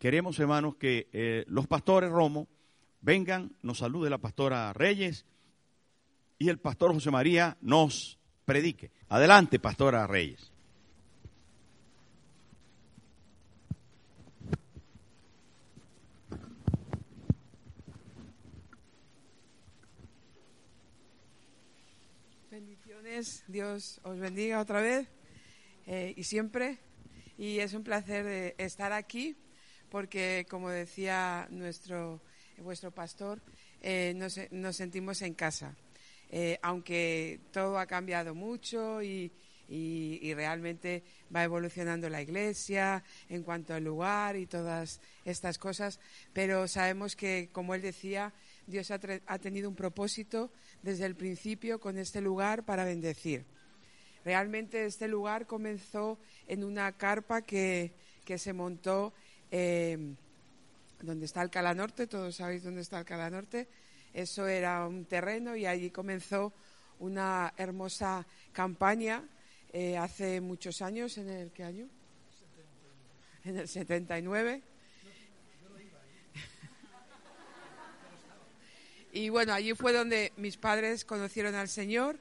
Queremos, hermanos, que eh, los pastores Romo vengan, nos salude la pastora Reyes y el pastor José María nos predique. Adelante, pastora Reyes. Bendiciones, Dios os bendiga otra vez eh, y siempre. Y es un placer eh, estar aquí porque, como decía nuestro, vuestro pastor, eh, nos, sentimos en casa. Eh, aunque todo ha cambiado mucho y, realmente va evolucionando la iglesia en cuanto al lugar y todas estas cosas, pero sabemos que, como él decía, Dios ha, tenido un propósito desde el principio con este lugar para bendecir. Realmente este lugar comenzó en una carpa que se montó eh, donde está Alcalá Norte, todos sabéis dónde está Alcalá Norte. Eso era un terreno y allí comenzó una hermosa campaña eh, hace muchos años, ¿en el qué año? En el 79. Y bueno, allí fue donde mis padres conocieron al Señor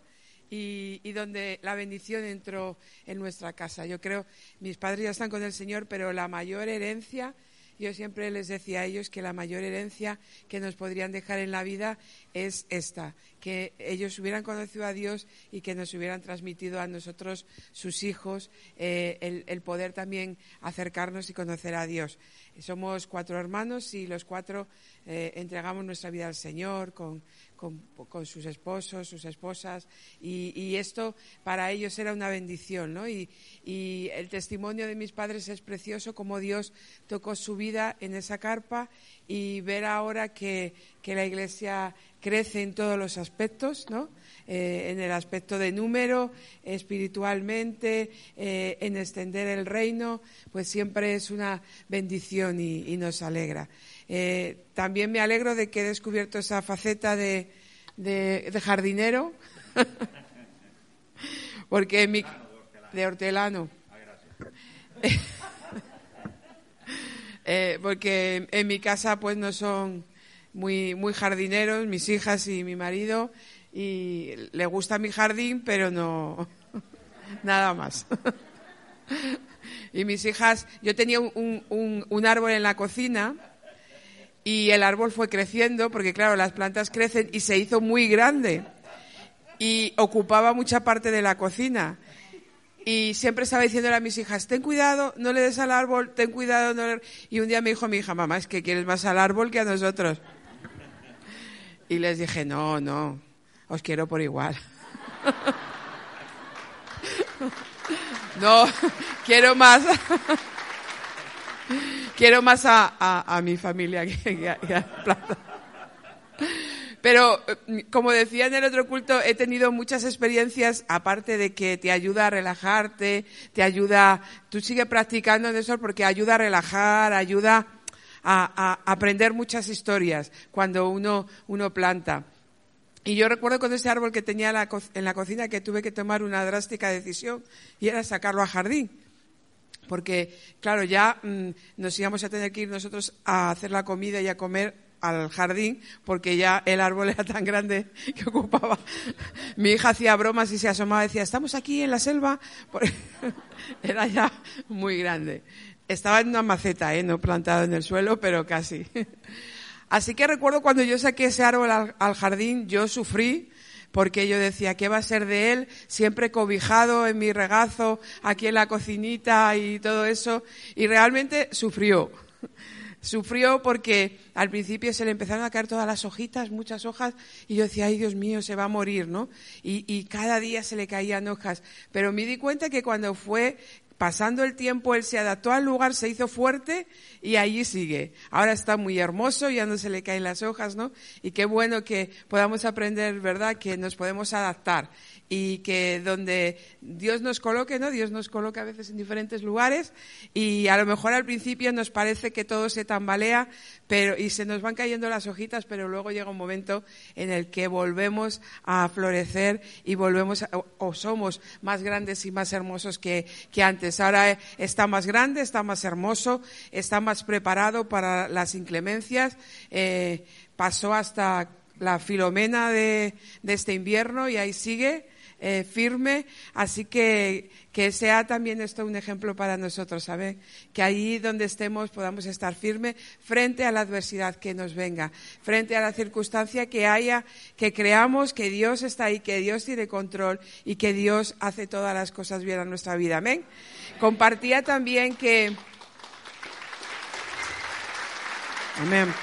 y, donde la bendición entró en nuestra casa. Yo creo, mis padres ya están con el Señor, pero la mayor herencia, yo siempre les decía a ellos que la mayor herencia que nos podrían dejar en la vida es esta, que ellos hubieran conocido a Dios y que nos hubieran transmitido a nosotros, sus hijos, eh, el, el poder también acercarnos y conocer a Dios. Somos cuatro hermanos y los cuatro eh, entregamos nuestra vida al Señor con, con- sus esposos, sus esposas, y, y esto para ellos era una bendición, ¿no? Y, y el testimonio de mis padres es precioso, como Dios tocó su vida en esa carpa y ver ahora que, que la Iglesia crece en todos los aspectos, ¿no? Eh, en el aspecto de número, espiritualmente, eh, en extender el reino, pues siempre es una bendición y, nos alegra. Eh, también me alegro de que he descubierto esa faceta de, de- de jardinero, porque en mi, de hortelano. Porque en mi casa pues no son muy jardineros, mis hijas y mi marido, y le gusta mi jardín, pero no nada más. y mis hijas, yo tenía un, un- un árbol en la cocina y el árbol fue creciendo, porque claro, las plantas crecen y se hizo muy grande y ocupaba mucha parte de la cocina. Y siempre estaba diciéndole a mis hijas, ten cuidado, no le des al árbol, ten cuidado. No le-". Y un día me dijo mi hija, mamá, es que quieres más al árbol que a nosotros. Y les dije, no, no, os quiero por igual. no, quiero más. quiero más a, a- a mi familia que, a, la planta. Pero, eh, como decía en el otro culto, he tenido muchas experiencias, aparte de que te ayuda a relajarte, te ayuda, tú sigue practicando en eso porque ayuda a relajar, ayuda a, a aprender muchas historias cuando uno, uno planta. Y yo recuerdo con ese árbol que tenía en la cocina que tuve que tomar una drástica decisión y era sacarlo al jardín porque claro, ya mm, nos íbamos a tener que ir nosotros a hacer la comida y a comer al jardín, porque ya el árbol era tan grande que ocupaba. Mi hija hacía bromas y se asomaba y decía, estamos aquí en la selva, era ya muy grande. Estaba en una maceta, ¿eh? no plantado en el suelo, pero casi. Así que recuerdo cuando yo saqué ese árbol al, jardín, yo sufrí, porque yo decía, ¿qué va a ser de él? Siempre cobijado en mi regazo, aquí en la cocinita y todo eso. Y realmente sufrió. sufrió porque al principio se le empezaron a caer todas las hojitas, muchas hojas, y yo decía, ay Dios mío, se va a morir, ¿no? Y, y cada día se le caían hojas. Pero me di cuenta que cuando fue pasando el tiempo, él se adaptó al lugar, se hizo fuerte y allí sigue. Ahora está muy hermoso, ya no se le caen las hojas, ¿no? Y qué bueno que podamos aprender, ¿verdad? Que nos podemos adaptar y que donde Dios nos coloque, ¿no? Dios nos coloca a veces en diferentes lugares y a lo mejor al principio nos parece que todo se tambalea, pero y se nos van cayendo las hojitas, pero luego llega un momento en el que volvemos a florecer y volvemos o somos más grandes y más hermosos que, que antes. Ahora está más grande, está más hermoso, está más preparado para las inclemencias. Eh, pasó hasta la filomena de, de este invierno y ahí sigue eh, firme. Así que que sea también esto un ejemplo para nosotros, ¿saben? Que allí donde estemos podamos estar firme frente a la adversidad que nos venga, frente a la circunstancia que haya, que creamos que Dios está ahí, que Dios tiene control y que Dios hace todas las cosas bien en nuestra vida. Amén. Compartía también que. Amén.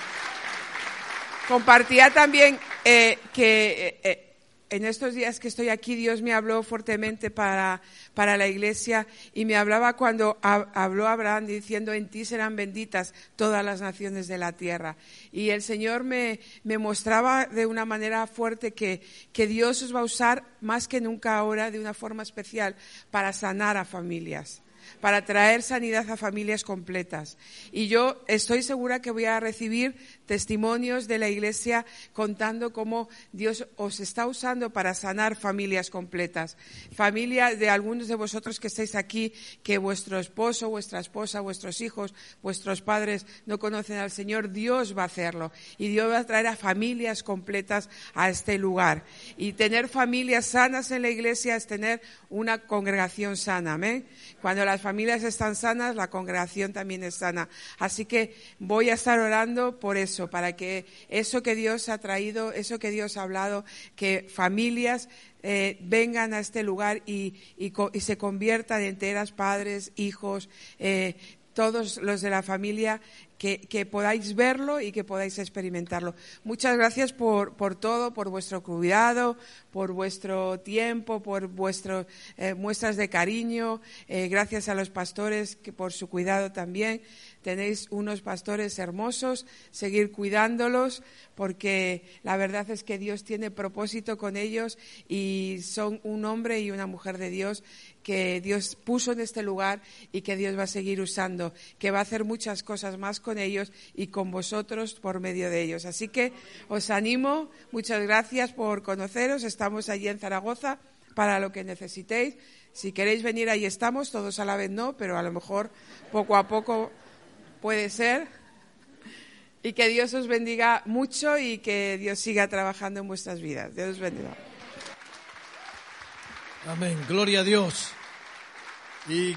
Compartía también eh, que eh, en estos días que estoy aquí, Dios me habló fuertemente para, para la iglesia y me hablaba cuando habló Abraham diciendo, en ti serán benditas todas las naciones de la tierra. Y el Señor me, me mostraba de una manera fuerte que, que Dios os va a usar más que nunca ahora de una forma especial para sanar a familias para traer sanidad a familias completas. Y yo estoy segura que voy a recibir testimonios de la Iglesia contando cómo Dios os está usando para sanar familias completas. Familia de algunos de vosotros que estáis aquí, que vuestro esposo, vuestra esposa, vuestros hijos, vuestros padres no conocen al Señor, Dios va a hacerlo. Y Dios va a traer a familias completas a este lugar. Y tener familias sanas en la Iglesia es tener una congregación sana. Amén. Cuando las familias están sanas, la congregación también es sana. Así que voy a estar orando por eso para que eso que Dios ha traído, eso que Dios ha hablado, que familias eh, vengan a este lugar y, se conviertan enteras, padres, hijos, eh, todos los de la familia, que, podáis verlo y que podáis experimentarlo. Muchas gracias por, todo, por vuestro cuidado, por vuestro tiempo, por vuestras eh, muestras de cariño. gracias a los pastores que por su cuidado también tenéis unos pastores hermosos, seguir cuidándolos, porque la verdad es que Dios tiene propósito con ellos y son un hombre y una mujer de Dios que Dios puso en este lugar y que Dios va a seguir usando, que va a hacer muchas cosas más con ellos y con vosotros por medio de ellos. Así que os animo, muchas gracias por conoceros, estamos allí en Zaragoza para lo que necesitéis. Si queréis venir, ahí estamos, todos a la vez no, pero a lo mejor poco a poco puede ser. Y que Dios os bendiga mucho y que Dios siga trabajando en vuestras vidas. Dios os bendiga. Amén. Gloria a Dios. Y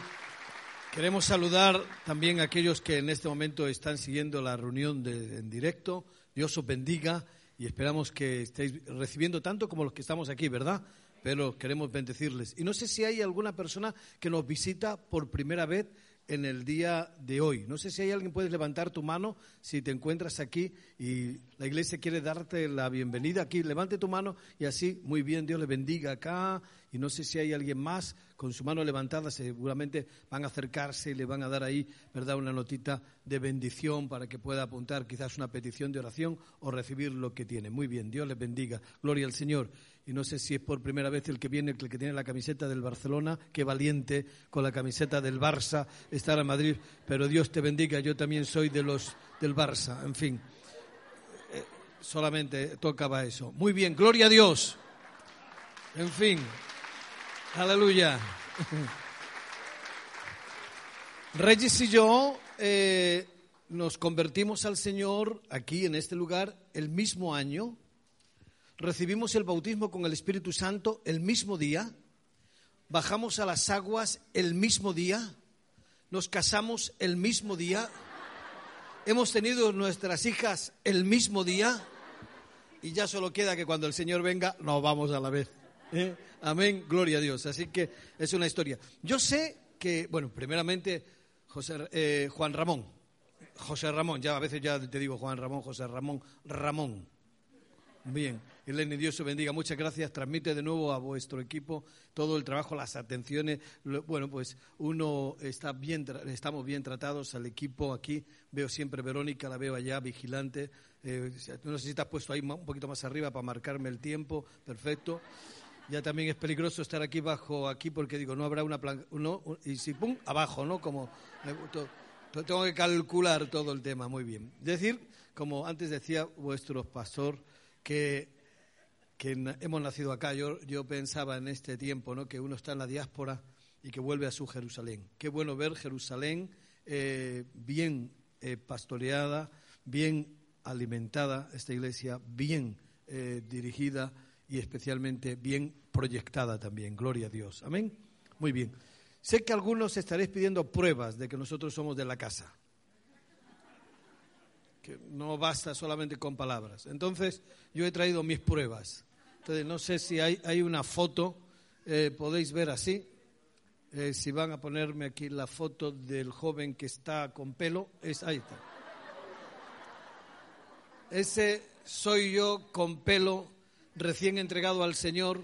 queremos saludar también a aquellos que en este momento están siguiendo la reunión en directo. Dios os bendiga y esperamos que estéis recibiendo tanto como los que estamos aquí, ¿verdad? Pero queremos bendecirles. Y no sé si hay alguna persona que nos visita por primera vez en el día de hoy. No sé si hay alguien puedes levantar tu mano si te encuentras aquí y la iglesia quiere darte la bienvenida aquí. Levante tu mano y así, muy bien, Dios le bendiga acá. Y no sé si hay alguien más con su mano levantada, seguramente van a acercarse y le van a dar ahí, ¿verdad?, una notita de bendición para que pueda apuntar quizás una petición de oración o recibir lo que tiene. Muy bien, Dios le bendiga. Gloria al Señor y no sé si es por primera vez el que viene, el que tiene la camiseta del Barcelona, qué valiente con la camiseta del Barça estar en Madrid, pero Dios te bendiga, yo también soy de los del Barça, en fin, eh, solamente tocaba eso. Muy bien, gloria a Dios. En fin, aleluya. Reyes y yo eh, nos convertimos al Señor aquí en este lugar el mismo año. Recibimos el bautismo con el Espíritu Santo el mismo día, bajamos a las aguas el mismo día, nos casamos el mismo día, hemos tenido nuestras hijas el mismo día. Y ya solo queda que cuando el Señor venga nos vamos a la vez. ¿Eh? Amén, gloria a Dios. Así que es una historia. Yo sé que, bueno, primeramente, José, eh, Juan Ramón, José Ramón, ya a veces ya te digo Juan Ramón, José Ramón, Ramón. Bien, Elena, Dios bendiga. Muchas gracias. Transmite de nuevo a vuestro equipo todo el trabajo, las atenciones. Bueno, pues uno está bien, estamos bien tratados al equipo aquí. Veo siempre Verónica, la veo allá, vigilante. Eh, no sé si te has puesto ahí un poquito más arriba para marcarme el tiempo. Perfecto. Ya también es peligroso estar aquí bajo aquí porque digo, no habrá una plan y si pum, abajo, ¿no? Como eh, tengo que calcular todo el tema, muy bien. Decir, como antes decía vuestro pastor, que, hemos nacido acá. Yo, yo pensaba en este tiempo, ¿no? Que uno está en la diáspora y que vuelve a su Jerusalén. Qué bueno ver Jerusalén eh, bien eh, pastoreada, bien alimentada, esta iglesia bien eh, dirigida y especialmente bien proyectada también. Gloria a Dios. Amén. Muy bien. Sé que algunos estaréis pidiendo pruebas de que nosotros somos de la casa. Que no basta solamente con palabras. Entonces, yo he traído mis pruebas. Entonces, no sé si hay, hay una foto, eh, podéis ver así. Eh, si van a ponerme aquí la foto del joven que está con pelo, es ahí está. Ese soy yo con pelo, recién entregado al Señor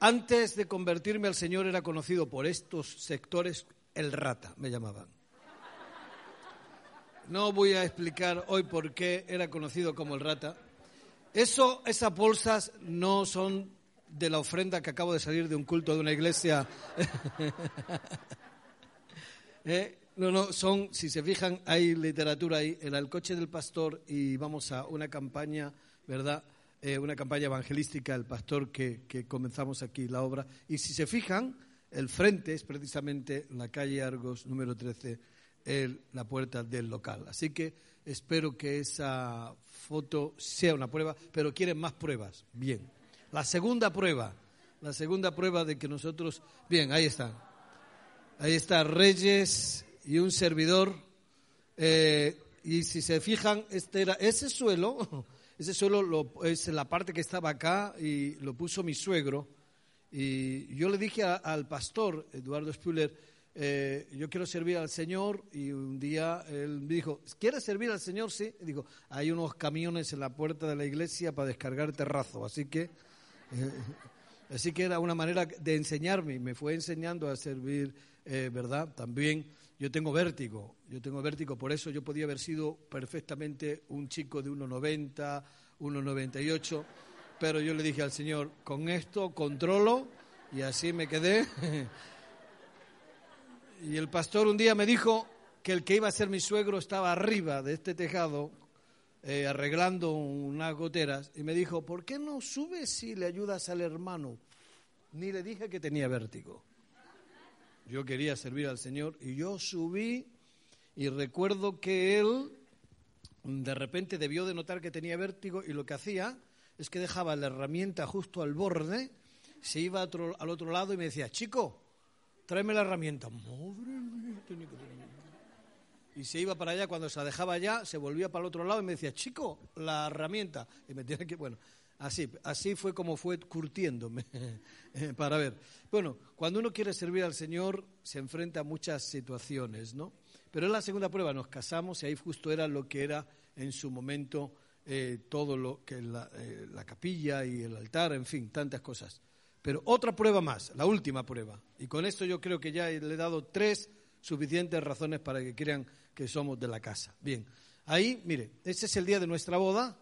antes de convertirme al Señor era conocido por estos sectores el rata, me llamaban. No voy a explicar hoy por qué era conocido como el rata. Eso, esas bolsas no son de la ofrenda que acabo de salir de un culto de una iglesia. Eh, no, no, son, si se fijan, hay literatura ahí, el coche del pastor y vamos a una campaña, ¿verdad? Eh, una campaña evangelística, el pastor que, comenzamos aquí la obra. Y si se fijan, el frente es precisamente la calle Argos número 13, la puerta del local. Así que espero que esa foto sea una prueba, pero quieren más pruebas. Bien. La segunda prueba, la segunda prueba de que nosotros, bien, ahí está. Ahí está Reyes y un servidor. Eh, y si se fijan, este era ese suelo ese suelo lo, es la parte que estaba acá y lo puso mi suegro. Y yo le dije al pastor, Eduardo Spuller, eh, yo quiero servir al Señor. Y un día él me dijo, ¿quieres servir al Señor? Sí. Y digo, hay unos camiones en la puerta de la iglesia para descargar terrazo. Así que, eh, así que era una manera de enseñarme. Me fue enseñando a servir, eh, ¿verdad? También yo tengo vértigo, yo tengo vértigo, por eso yo podía haber sido perfectamente un chico de 1,90, 1,98, pero yo le dije al Señor, con esto controlo y así me quedé. y el pastor un día me dijo que el que iba a ser mi suegro estaba arriba de este tejado eh, arreglando unas goteras y me dijo, ¿por qué no subes y le ayudas al hermano? Ni le dije que tenía vértigo. Yo quería servir al Señor y yo subí y recuerdo que él de repente debió de notar que tenía vértigo y lo que hacía es que dejaba la herramienta justo al borde, se iba al otro lado y me decía, chico, tráeme la herramienta. Y se iba para allá, cuando se la dejaba allá, se volvía para el otro lado y me decía, chico, la herramienta. Y me tiene que, bueno, Así, así fue como fue curtiéndome para ver. Bueno, cuando uno quiere servir al Señor se enfrenta a muchas situaciones, ¿no? Pero en la segunda prueba nos casamos y ahí justo era lo que era en su momento eh, todo lo que la, eh, la capilla y el altar, en fin, tantas cosas. Pero otra prueba más, la última prueba. Y con esto yo creo que ya le he dado tres suficientes razones para que crean que somos de la casa. Bien, ahí, mire, este es el día de nuestra boda,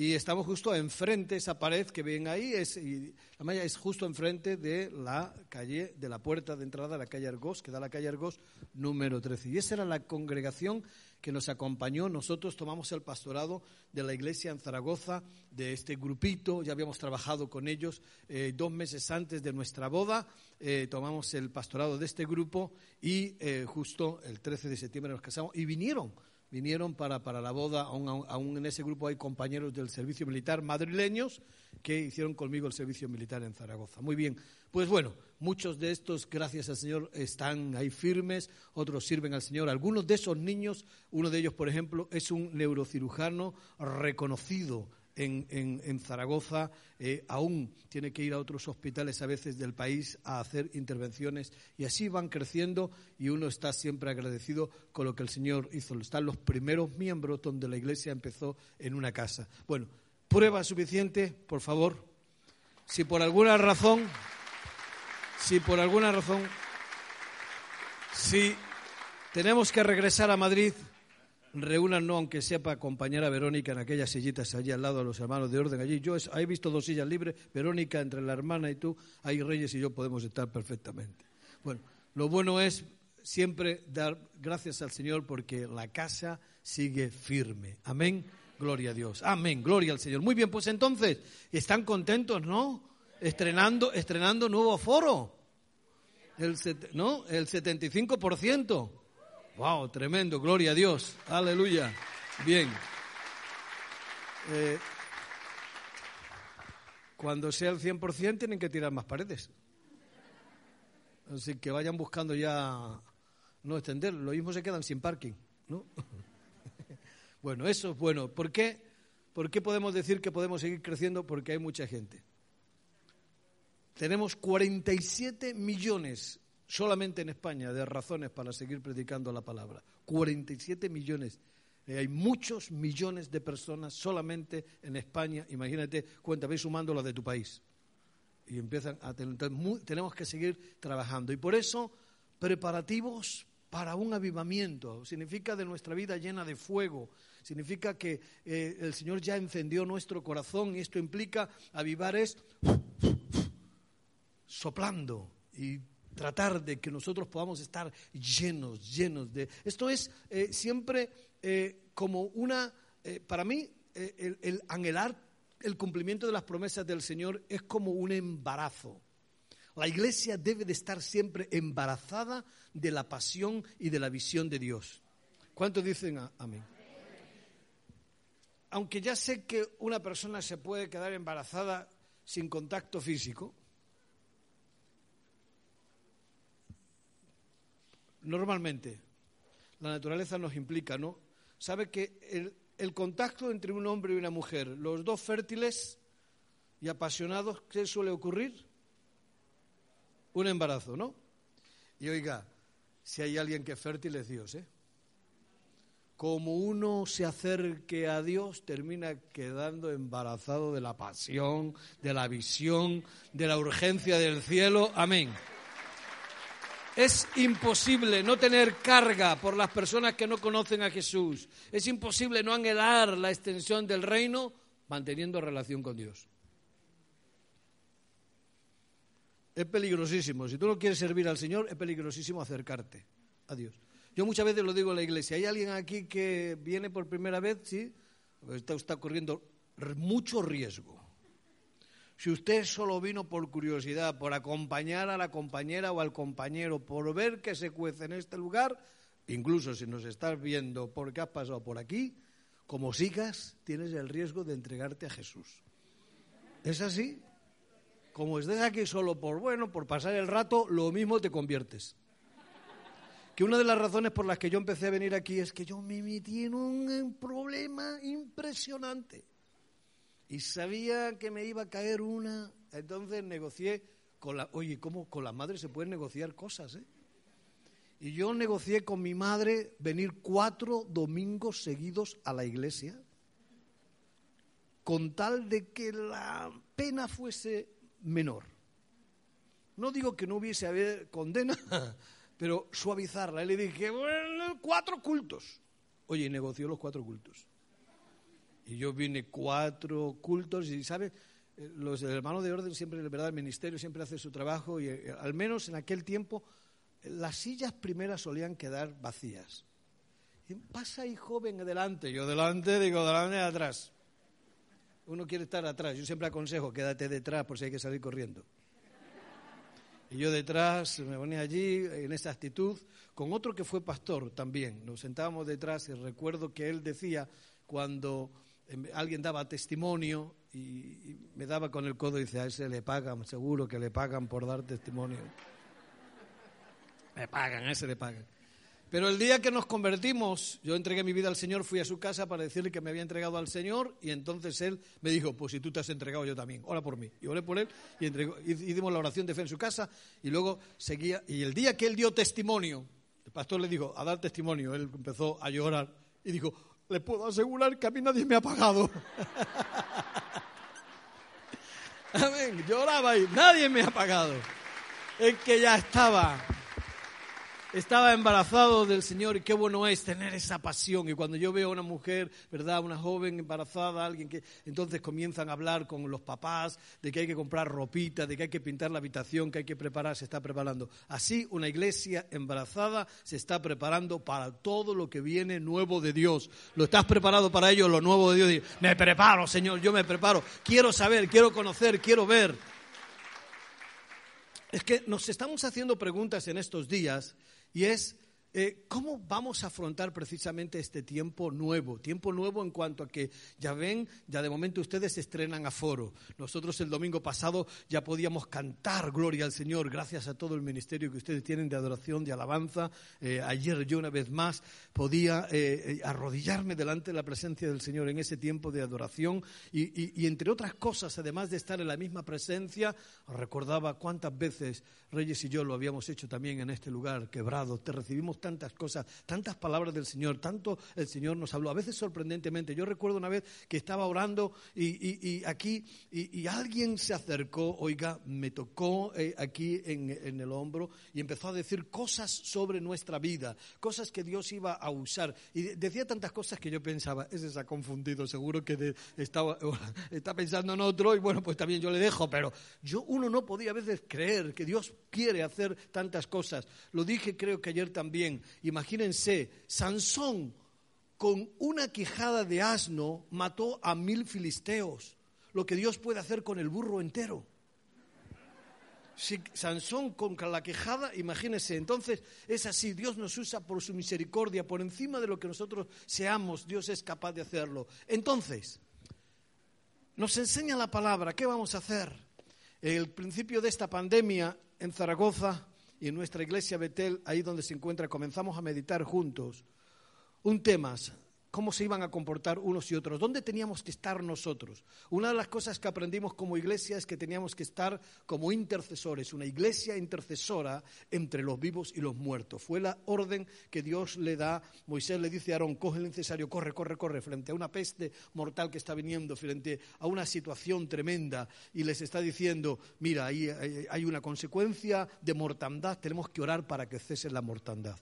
y estamos justo enfrente, esa pared que ven ahí, es, y la malla es justo enfrente de la calle, de la puerta de entrada de la calle Argos, que da la calle Argos número 13. Y esa era la congregación que nos acompañó. Nosotros tomamos el pastorado de la iglesia en Zaragoza, de este grupito, ya habíamos trabajado con ellos eh, dos meses antes de nuestra boda, eh, tomamos el pastorado de este grupo y eh, justo el 13 de septiembre nos casamos y vinieron vinieron para, para la boda, aún, en ese grupo hay compañeros del servicio militar madrileños que hicieron conmigo el servicio militar en Zaragoza. Muy bien, pues bueno, muchos de estos, gracias al Señor, están ahí firmes, otros sirven al Señor. Algunos de esos niños, uno de ellos, por ejemplo, es un neurocirujano reconocido en, Zaragoza, eh, aún tiene que ir a otros hospitales a veces del país a hacer intervenciones y así van creciendo y uno está siempre agradecido con lo que el Señor hizo. Están los primeros miembros donde la iglesia empezó en una casa. Bueno, prueba suficiente, por favor. Si por alguna razón, si por alguna razón, si tenemos que regresar a Madrid, reúnanos, aunque sea para acompañar a Verónica en aquellas sillitas allí al lado de los hermanos de orden allí. Yo he visto dos sillas libres, Verónica entre la hermana y tú, ahí Reyes y yo podemos estar perfectamente. Bueno, lo bueno es siempre dar gracias al Señor porque la casa sigue firme. Amén. Gloria a Dios. Amén. Gloria al Señor. Muy bien, pues entonces, ¿están contentos, no? Estrenando, estrenando nuevo foro. El, ¿no? el 75%. Wow, tremendo, gloria a Dios. Aleluya. Bien. Eh, cuando sea el 100% tienen que tirar más paredes. Así que vayan buscando ya no extender. Lo mismo se quedan sin parking, ¿no? bueno, eso es bueno. ¿Por qué? ¿Por qué podemos decir que podemos seguir creciendo? Porque hay mucha gente. Tenemos 47 millones solamente en España de razones para seguir predicando la palabra. 47 millones. Eh, hay muchos millones de personas solamente en España. Imagínate, cuenta, ve sumando las de tu país. Y empiezan a tener. entonces, mu- tenemos que seguir trabajando. Y por eso, preparativos para un avivamiento. Significa de nuestra vida llena de fuego. Significa que eh, el Señor ya encendió nuestro corazón y esto implica avivar es soplando y tratar de que nosotros podamos estar llenos, llenos de... Esto es eh, siempre eh, como una, eh, para mí, el, el anhelar el cumplimiento de las promesas del Señor es como un embarazo. La iglesia debe de estar siempre embarazada de la pasión y de la visión de Dios. ¿Cuántos dicen amén? Aunque ya sé que una persona se puede quedar embarazada sin contacto físico, normalmente la naturaleza nos implica, ¿no? Sabe que el, contacto entre un hombre y una mujer, los dos fértiles y apasionados, ¿qué suele ocurrir? Un embarazo, ¿no? Y oiga, si hay alguien que es fértil es Dios, ¿eh? Como uno se acerque a Dios, termina quedando embarazado de la pasión, de la visión, de la urgencia del cielo. Amén. Es imposible no tener carga por las personas que no conocen a Jesús. Es imposible no anhelar la extensión del reino manteniendo relación con Dios. Es peligrosísimo. Si tú no quieres servir al Señor, es peligrosísimo acercarte a Dios. Yo muchas veces lo digo en la iglesia. ¿Hay alguien aquí que viene por primera vez? Sí. Está, corriendo mucho riesgo. Si usted solo vino por curiosidad, por acompañar a la compañera o al compañero, por ver que se cuece en este lugar, incluso si nos estás viendo porque has pasado por aquí, como sigas, tienes el riesgo de entregarte a Jesús. ¿Es así? Como estés aquí solo por bueno, por pasar el rato, lo mismo te conviertes. Que una de las razones por las que yo empecé a venir aquí es que yo me metí en un problema impresionante y sabía que me iba a caer una, entonces negocié con la, oye, ¿cómo con la madre se pueden negociar cosas, eh? Y yo negocié con mi madre venir cuatro domingos seguidos a la iglesia, con tal de que la pena fuese menor. No digo que no hubiese haber condena, pero suavizarla. Y le dije, bueno, cuatro cultos. Oye, negoció los cuatro cultos. Y yo vine cuatro cultos y, ¿sabe? Eh, Los hermanos de orden siempre, de verdad, el ministerio siempre hace su trabajo y eh, al menos en aquel tiempo eh, las sillas primeras solían quedar vacías. Pasa ahí joven adelante, yo delante, digo delante atrás. Uno quiere estar atrás, yo siempre aconsejo, quédate detrás por si hay que salir corriendo. Y yo detrás me ponía allí en esa actitud, con otro que fue pastor también. Nos sentábamos detrás y recuerdo que él decía cuando alguien daba testimonio y, y me daba con el codo y dice, a ese le pagan, seguro que le pagan por dar testimonio. Me pagan, a ese le pagan. Pero el día que nos convertimos, yo entregué mi vida al Señor, fui a su casa para decirle que me había entregado al Señor y entonces él me dijo, pues si tú te has entregado yo también, ora por mí. Y oré por él y entregó, hicimos la oración de fe en su casa y luego seguía. Y el día que él dio testimonio, el pastor le dijo, a dar testimonio, él empezó a llorar y dijo, le puedo asegurar que a mí nadie me ha pagado. Amén, lloraba y nadie me ha pagado. Es que ya estaba estaba embarazado del Señor y qué bueno es tener esa pasión. Y cuando yo veo a una mujer, ¿verdad? Una joven embarazada, alguien que entonces comienzan a hablar con los papás de que hay que comprar ropita, de que hay que pintar la habitación, que hay que preparar, se está preparando. Así una iglesia embarazada se está preparando para todo lo que viene nuevo de Dios. ¿Lo estás preparado para ello, lo nuevo de Dios? Me preparo, Señor, yo me preparo. Quiero saber, quiero conocer, quiero ver. Es que nos estamos haciendo preguntas en estos días y es eh, ¿Cómo vamos a afrontar precisamente este tiempo nuevo? Tiempo nuevo en cuanto a que, ya ven, ya de momento ustedes estrenan a foro. Nosotros el domingo pasado ya podíamos cantar Gloria al Señor, gracias a todo el ministerio que ustedes tienen de adoración, de alabanza. Eh, ayer yo una vez más podía eh, arrodillarme delante de la presencia del Señor en ese tiempo de adoración y, y entre otras cosas, además de estar en la misma presencia, recordaba cuántas veces Reyes y yo lo habíamos hecho también en este lugar quebrado. Te recibimos tantas cosas, tantas palabras del Señor, tanto el Señor nos habló, a veces sorprendentemente. Yo recuerdo una vez que estaba orando y, aquí y, alguien se acercó, oiga, me tocó eh, aquí en, el hombro y empezó a decir cosas sobre nuestra vida, cosas que Dios iba a usar. Y decía tantas cosas que yo pensaba, ese se ha confundido, seguro que estaba, está pensando en otro y bueno, pues también yo le dejo, pero yo uno no podía a veces creer que Dios quiere hacer tantas cosas. Lo dije creo que ayer también. Imagínense, Sansón con una quijada de asno mató a mil filisteos. Lo que Dios puede hacer con el burro entero. Sansón con la quejada, imagínense, entonces es así, Dios nos usa por su misericordia, por encima de lo que nosotros seamos, Dios es capaz de hacerlo. Entonces, nos enseña la palabra, ¿qué vamos a hacer? El principio de esta pandemia en Zaragoza y en nuestra iglesia Betel, ahí donde se encuentra, comenzamos a meditar juntos un tema cómo se iban a comportar unos y otros, dónde teníamos que estar nosotros. Una de las cosas que aprendimos como iglesia es que teníamos que estar como intercesores, una iglesia intercesora entre los vivos y los muertos. Fue la orden que Dios le da, Moisés le dice a Aarón, coge el necesario, corre, corre, corre, frente a una peste mortal que está viniendo, frente a una situación tremenda, y les está diciendo, mira, ahí hay una consecuencia de mortandad, tenemos que orar para que cese la mortandad.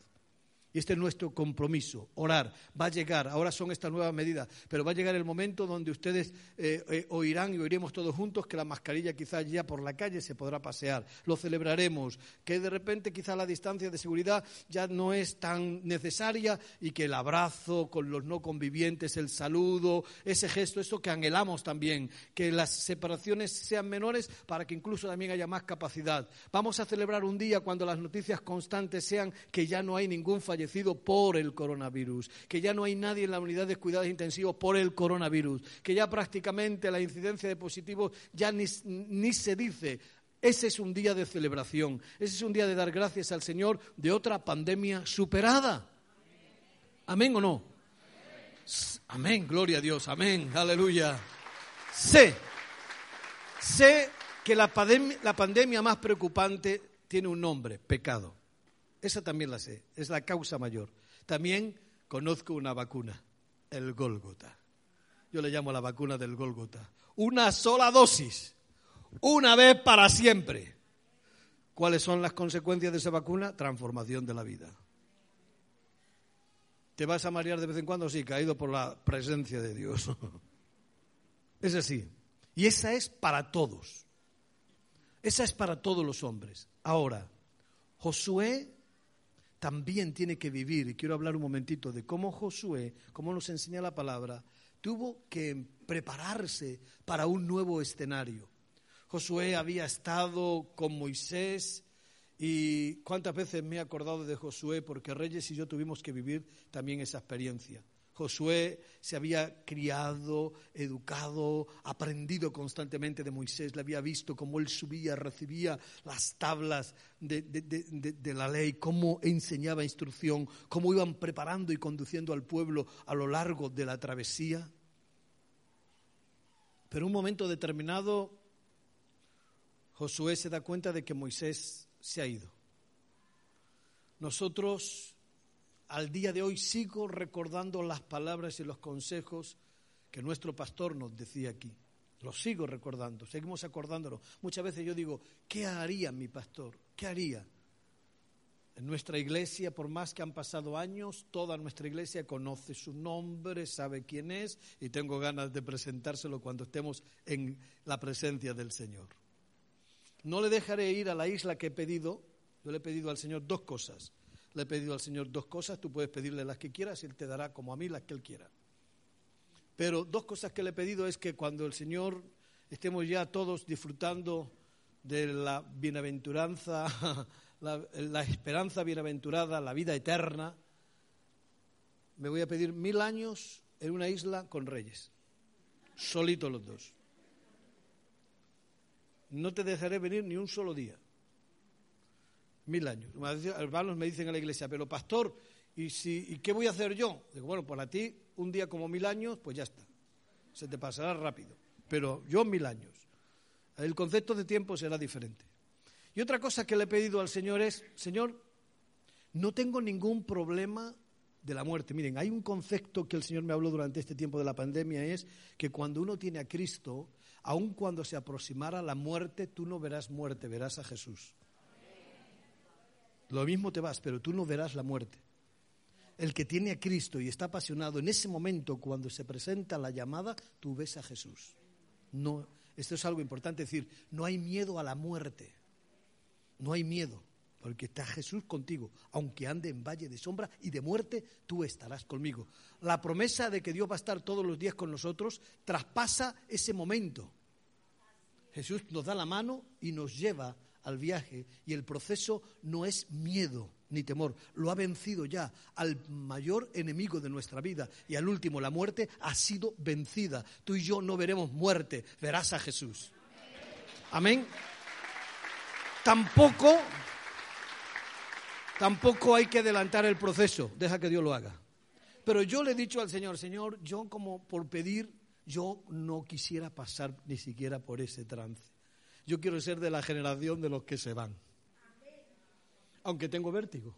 Y este es nuestro compromiso, orar. Va a llegar, ahora son estas nuevas medidas, pero va a llegar el momento donde ustedes eh, eh, oirán y oiremos todos juntos que la mascarilla quizás ya por la calle se podrá pasear. Lo celebraremos, que de repente quizás la distancia de seguridad ya no es tan necesaria y que el abrazo con los no convivientes, el saludo, ese gesto, eso que anhelamos también, que las separaciones sean menores para que incluso también haya más capacidad. Vamos a celebrar un día cuando las noticias constantes sean que ya no hay ningún fallecido por el coronavirus, que ya no hay nadie en la unidad de cuidados intensivos por el coronavirus, que ya prácticamente la incidencia de positivos ya ni, se dice. Ese es un día de celebración, ese es un día de dar gracias al Señor de otra pandemia superada. ¿Amén o no? Amén, gloria a Dios, amén, aleluya. Sé, sé que la pandemia más preocupante tiene un nombre, pecado. Esa también la sé, es la causa mayor. También conozco una vacuna, el Gólgota. Yo le llamo la vacuna del Gólgota. Una sola dosis, una vez para siempre. ¿Cuáles son las consecuencias de esa vacuna? Transformación de la vida. ¿Te vas a marear de vez en cuando? Sí, caído por la presencia de Dios. Es así. Y esa es para todos. Esa es para todos los hombres. Ahora, Josué también tiene que vivir, y quiero hablar un momentito de cómo Josué, como nos enseña la palabra, tuvo que prepararse para un nuevo escenario. Josué había estado con Moisés y cuántas veces me he acordado de Josué porque Reyes y yo tuvimos que vivir también esa experiencia. Josué se había criado, educado, aprendido constantemente de Moisés, le había visto cómo él subía, recibía las tablas de, de, la ley, cómo enseñaba instrucción, cómo iban preparando y conduciendo al pueblo a lo largo de la travesía. Pero un momento determinado, Josué se da cuenta de que Moisés se ha ido. Nosotros al día de hoy sigo recordando las palabras y los consejos que nuestro pastor nos decía aquí. Los sigo recordando, seguimos acordándolo. Muchas veces yo digo, ¿qué haría mi pastor? ¿Qué haría? En nuestra iglesia, por más que han pasado años, toda nuestra iglesia conoce su nombre, sabe quién es y tengo ganas de presentárselo cuando estemos en la presencia del Señor. No le dejaré ir a la isla que he pedido. Yo le he pedido al Señor dos cosas. Le he pedido al Señor dos cosas, tú puedes pedirle las que quieras y Él te dará como a mí las que Él quiera. Pero dos cosas que le he pedido es que cuando el Señor estemos ya todos disfrutando de la bienaventuranza, la, esperanza bienaventurada, la vida eterna, me voy a pedir mil años en una isla con reyes, solitos los dos. No te dejaré venir ni un solo día mil años. Hermanos me dicen a la iglesia, pero pastor, ¿y, si, ¿y qué voy a hacer yo? Digo, bueno, para ti un día como mil años, pues ya está. Se te pasará rápido. Pero yo mil años. El concepto de tiempo será diferente. Y otra cosa que le he pedido al Señor es, Señor, no tengo ningún problema de la muerte. Miren, hay un concepto que el Señor me habló durante este tiempo de la pandemia, es que cuando uno tiene a Cristo, aun cuando se aproximara la muerte, tú no verás muerte, verás a Jesús. Lo mismo te vas, pero tú no verás la muerte. El que tiene a Cristo y está apasionado, en ese momento cuando se presenta la llamada, tú ves a Jesús. No, esto es algo importante decir, no hay miedo a la muerte. No hay miedo, porque está Jesús contigo. Aunque ande en valle de sombra y de muerte, tú estarás conmigo. La promesa de que Dios va a estar todos los días con nosotros traspasa ese momento. Jesús nos da la mano y nos lleva al viaje y el proceso no es miedo ni temor, lo ha vencido ya al mayor enemigo de nuestra vida y al último, la muerte ha sido vencida. Tú y yo no veremos muerte, verás a Jesús. Amén. Tampoco, tampoco hay que adelantar el proceso, deja que Dios lo haga. Pero yo le he dicho al Señor, Señor, yo como por pedir, yo no quisiera pasar ni siquiera por ese trance. Yo quiero ser de la generación de los que se van. Aunque tengo vértigo.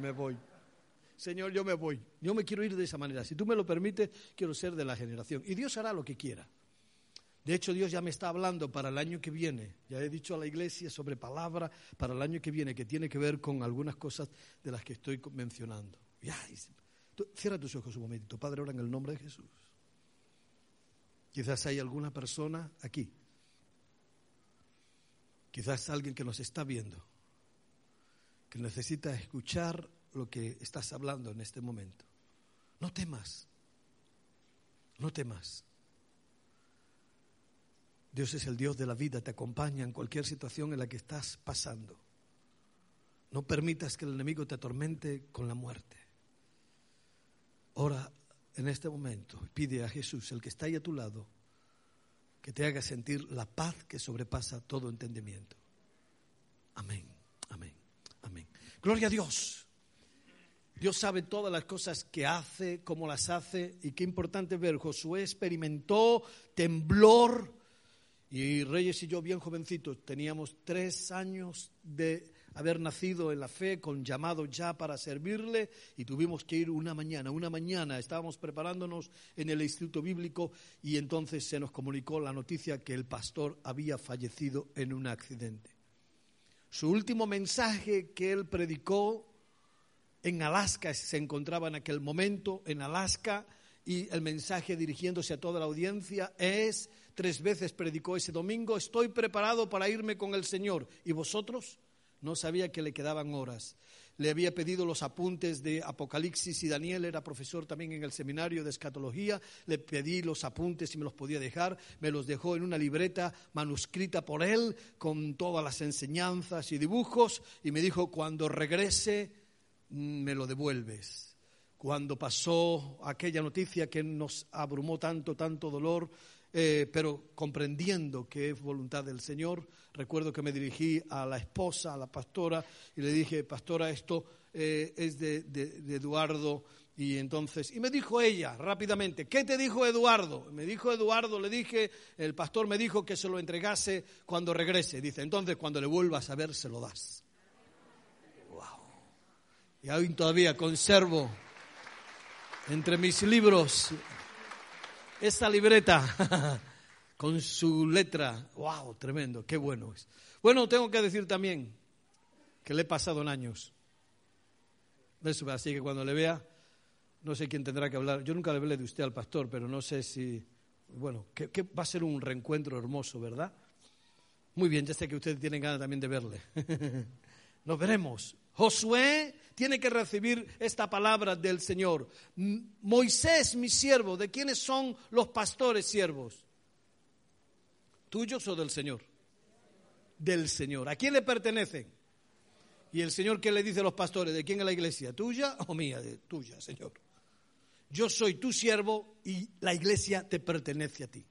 Me voy. Señor, yo me voy. Yo me quiero ir de esa manera. Si tú me lo permites, quiero ser de la generación. Y Dios hará lo que quiera. De hecho, Dios ya me está hablando para el año que viene. Ya he dicho a la iglesia sobre palabra para el año que viene, que tiene que ver con algunas cosas de las que estoy mencionando. Ya, cierra tus ojos un momento. Padre, ahora en el nombre de Jesús. Quizás hay alguna persona aquí Quizás alguien que nos está viendo, que necesita escuchar lo que estás hablando en este momento. No temas, no temas. Dios es el Dios de la vida, te acompaña en cualquier situación en la que estás pasando. No permitas que el enemigo te atormente con la muerte. Ora en este momento, pide a Jesús, el que está ahí a tu lado, que te haga sentir la paz que sobrepasa todo entendimiento. Amén, amén, amén. Gloria a Dios. Dios sabe todas las cosas que hace, cómo las hace, y qué importante ver. Josué experimentó temblor, y Reyes y yo, bien jovencitos, teníamos tres años de haber nacido en la fe, con llamado ya para servirle, y tuvimos que ir una mañana. Una mañana estábamos preparándonos en el Instituto Bíblico y entonces se nos comunicó la noticia que el pastor había fallecido en un accidente. Su último mensaje que él predicó en Alaska, se encontraba en aquel momento en Alaska, y el mensaje dirigiéndose a toda la audiencia es, tres veces predicó ese domingo, estoy preparado para irme con el Señor. ¿Y vosotros? No sabía que le quedaban horas. Le había pedido los apuntes de Apocalipsis y Daniel era profesor también en el seminario de escatología. Le pedí los apuntes y me los podía dejar. Me los dejó en una libreta manuscrita por él con todas las enseñanzas y dibujos y me dijo, cuando regrese, mm, me lo devuelves cuando pasó aquella noticia que nos abrumó tanto, tanto dolor, eh, pero comprendiendo que es voluntad del Señor, recuerdo que me dirigí a la esposa, a la pastora, y le dije, pastora, esto eh, es de, de Eduardo. Y entonces, y me dijo ella rápidamente, ¿qué te dijo Eduardo? Me dijo Eduardo, le dije, el pastor me dijo que se lo entregase cuando regrese. Dice, entonces cuando le vuelvas a ver, se lo das. Wow. Y aún todavía conservo entre mis libros esta libreta con su letra. ¡Wow! Tremendo, qué bueno es. Bueno, tengo que decir también que le he pasado en años. Así que cuando le vea, no sé quién tendrá que hablar. Yo nunca le hablé de usted al pastor, pero no sé si. Bueno, que, va a ser un reencuentro hermoso, ¿verdad? Muy bien, ya sé que ustedes tienen ganas también de verle. Nos veremos. Josué tiene que recibir esta palabra del Señor. Moisés, mi siervo, ¿de quiénes son los pastores siervos? ¿Tuyos o del Señor? Del Señor. ¿A quién le pertenecen? Y el Señor, ¿qué le dice a los pastores? ¿De quién es la iglesia? ¿Tuya o mía? Tuya, Señor. Yo soy tu siervo y la iglesia te pertenece a ti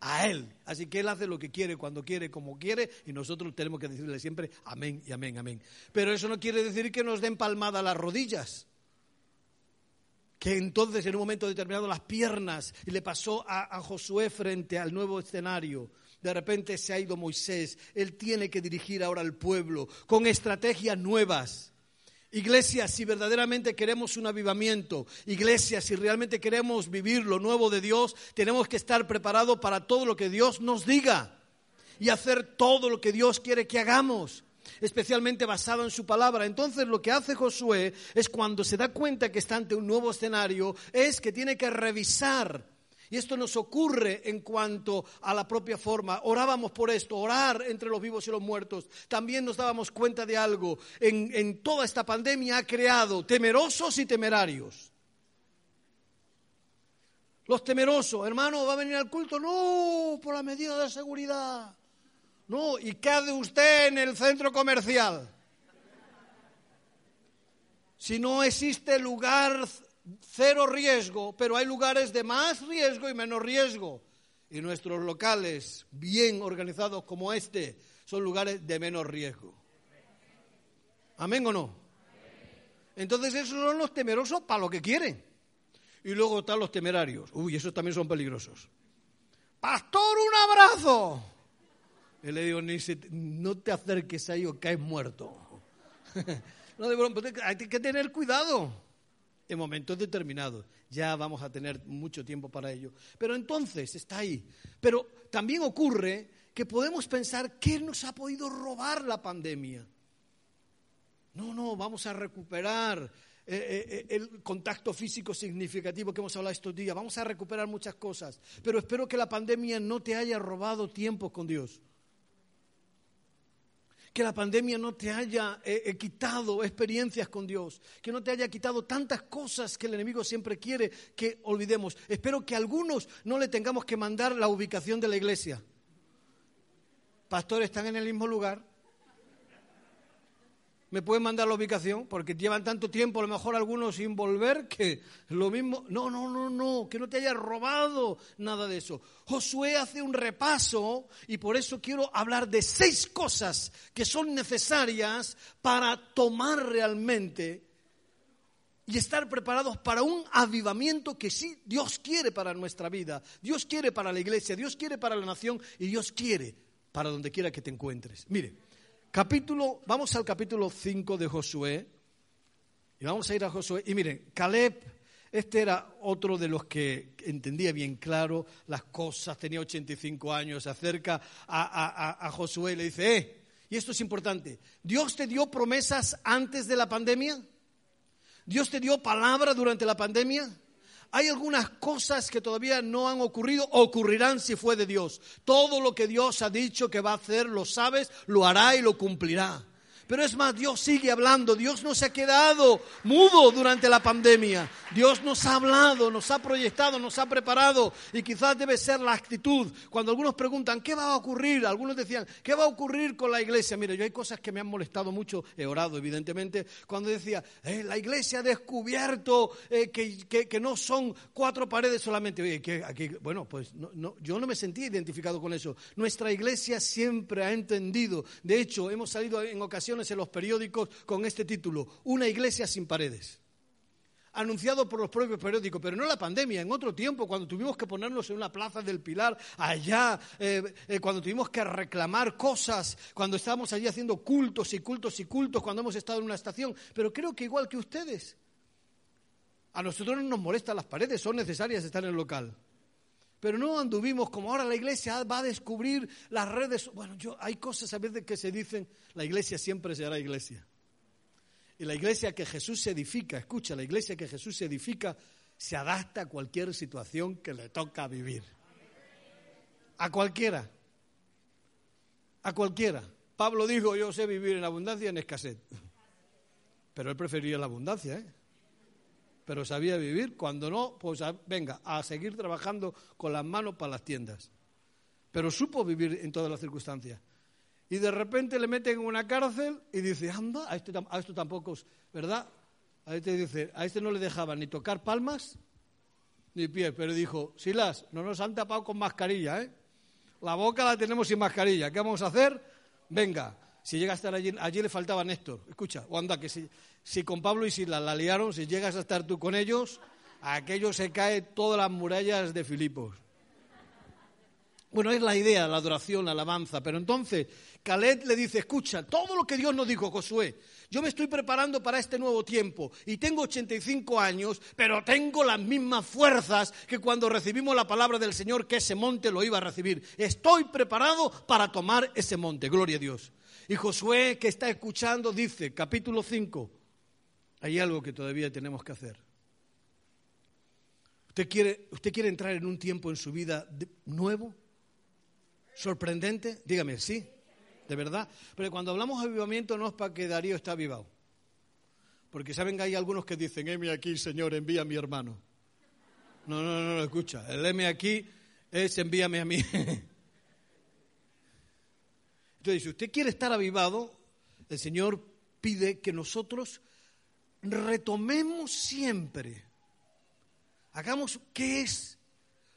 a Él. Así que Él hace lo que quiere, cuando quiere, como quiere, y nosotros tenemos que decirle siempre amén y amén, amén. Pero eso no quiere decir que nos den palmada las rodillas. Que entonces en un momento determinado las piernas, y le pasó a, a Josué frente al nuevo escenario. De repente se ha ido Moisés, él tiene que dirigir ahora al pueblo con estrategias nuevas. Iglesia, si verdaderamente queremos un avivamiento, iglesia, si realmente queremos vivir lo nuevo de Dios, tenemos que estar preparados para todo lo que Dios nos diga y hacer todo lo que Dios quiere que hagamos, especialmente basado en su palabra. Entonces lo que hace Josué es cuando se da cuenta que está ante un nuevo escenario, es que tiene que revisar y esto nos ocurre en cuanto a la propia forma. Orábamos por esto, orar entre los vivos y los muertos. También nos dábamos cuenta de algo. En, toda esta pandemia ha creado temerosos y temerarios. Los temerosos, hermano, ¿va a venir al culto? No, por la medida de seguridad. No, y quede usted en el centro comercial. Si no existe lugar cero riesgo, pero hay lugares de más riesgo y menos riesgo. Y nuestros locales, bien organizados como este, son lugares de menos riesgo. ¿Amén o no? Entonces esos son los temerosos para lo que quieren. Y luego están los temerarios. Uy, esos también son peligrosos. Pastor, un abrazo. Y le digo, no te acerques a ellos, caes muerto. no, hay que tener cuidado en momentos determinados. Ya vamos a tener mucho tiempo para ello. Pero entonces está ahí. Pero también ocurre que podemos pensar, ¿qué nos ha podido robar la pandemia? No, no, vamos a recuperar eh, eh, eh, el contacto físico significativo que hemos hablado estos días. Vamos a recuperar muchas cosas. Pero espero que la pandemia no te haya robado tiempo con Dios que la pandemia no te haya eh, eh, quitado experiencias con Dios, que no te haya quitado tantas cosas que el enemigo siempre quiere que olvidemos. Espero que algunos no le tengamos que mandar la ubicación de la iglesia. Pastores están en el mismo lugar, ¿Me pueden mandar la ubicación? Porque llevan tanto tiempo, a lo mejor algunos sin volver, que lo mismo. No, no, no, no, que no te haya robado nada de eso. Josué hace un repaso y por eso quiero hablar de seis cosas que son necesarias para tomar realmente y estar preparados para un avivamiento que sí Dios quiere para nuestra vida, Dios quiere para la iglesia, Dios quiere para la nación y Dios quiere para donde quiera que te encuentres. Mire. Capítulo, vamos al capítulo 5 de Josué. Y vamos a ir a Josué. Y miren, Caleb, este era otro de los que entendía bien claro las cosas, tenía 85 años, se acerca a, a Josué y le dice, eh, y esto es importante, ¿Dios te dio promesas antes de la pandemia? ¿Dios te dio palabra durante la pandemia? Hay algunas cosas que todavía no han ocurrido, ocurrirán si fue de Dios. Todo lo que Dios ha dicho que va a hacer, lo sabes, lo hará y lo cumplirá. Pero es más, Dios sigue hablando. Dios no se ha quedado mudo durante la pandemia. Dios nos ha hablado, nos ha proyectado, nos ha preparado. Y quizás debe ser la actitud. Cuando algunos preguntan, ¿qué va a ocurrir? Algunos decían, ¿qué va a ocurrir con la iglesia? Mire, yo hay cosas que me han molestado mucho. He orado, evidentemente, cuando decía, eh, la iglesia ha descubierto eh, que, no son cuatro paredes solamente. Que bueno, pues yo no me sentí identificado con eso. Nuestra iglesia siempre ha entendido. De hecho, hemos salido en ocasiones en los periódicos con este título, Una iglesia sin paredes anunciado por los propios periódicos, pero no la pandemia, en otro tiempo, cuando tuvimos que ponernos en una plaza del Pilar, allá, eh, eh, cuando tuvimos que reclamar cosas, cuando estábamos allí haciendo cultos y cultos y cultos, cuando hemos estado en una estación, pero creo que igual que ustedes, a nosotros no nos molestan las paredes, son necesarias estar en el local. Pero no anduvimos como ahora la iglesia va a descubrir las redes. Bueno, yo, hay cosas a veces que se dicen, la iglesia siempre será iglesia. Y la iglesia que Jesús se edifica, escucha, la iglesia que Jesús se edifica se adapta a cualquier situación que le toca vivir. A cualquiera. A cualquiera. Pablo dijo, yo sé vivir en abundancia y en escasez. Pero él prefería la abundancia, ¿eh? Pero sabía vivir. Cuando no, pues venga, a seguir trabajando con las manos para las tiendas. Pero supo vivir en todas las circunstancias. Y de repente le meten en una cárcel y dice, anda, a, este, a esto tampoco, ¿verdad? A este dice, a este no le dejaban ni tocar palmas ni pies, pero dijo, Silas, no nos han tapado con mascarilla, ¿eh? La boca la tenemos sin mascarilla, ¿qué vamos a hacer? Venga, si llega a estar allí, allí le faltaba Néstor, escucha, o anda, que si, si con Pablo y Silas la liaron, si llegas a estar tú con ellos, aquello se cae todas las murallas de Filipos. Bueno, es la idea, la adoración, la alabanza. Pero entonces Caleb le dice, escucha, todo lo que Dios nos dijo, Josué, yo me estoy preparando para este nuevo tiempo y tengo 85 años, pero tengo las mismas fuerzas que cuando recibimos la palabra del Señor que ese monte lo iba a recibir. Estoy preparado para tomar ese monte, gloria a Dios. Y Josué que está escuchando dice, capítulo 5, hay algo que todavía tenemos que hacer. ¿Usted quiere, usted quiere entrar en un tiempo en su vida nuevo? ¿Sorprendente? Dígame, sí, de verdad. Pero cuando hablamos de avivamiento no es para que Darío está avivado. Porque saben que hay algunos que dicen, heme aquí, Señor, envía a mi hermano. No, no, no, no, escucha. El heme aquí es envíame a mí. Entonces, si usted quiere estar avivado, el Señor pide que nosotros retomemos siempre, hagamos qué es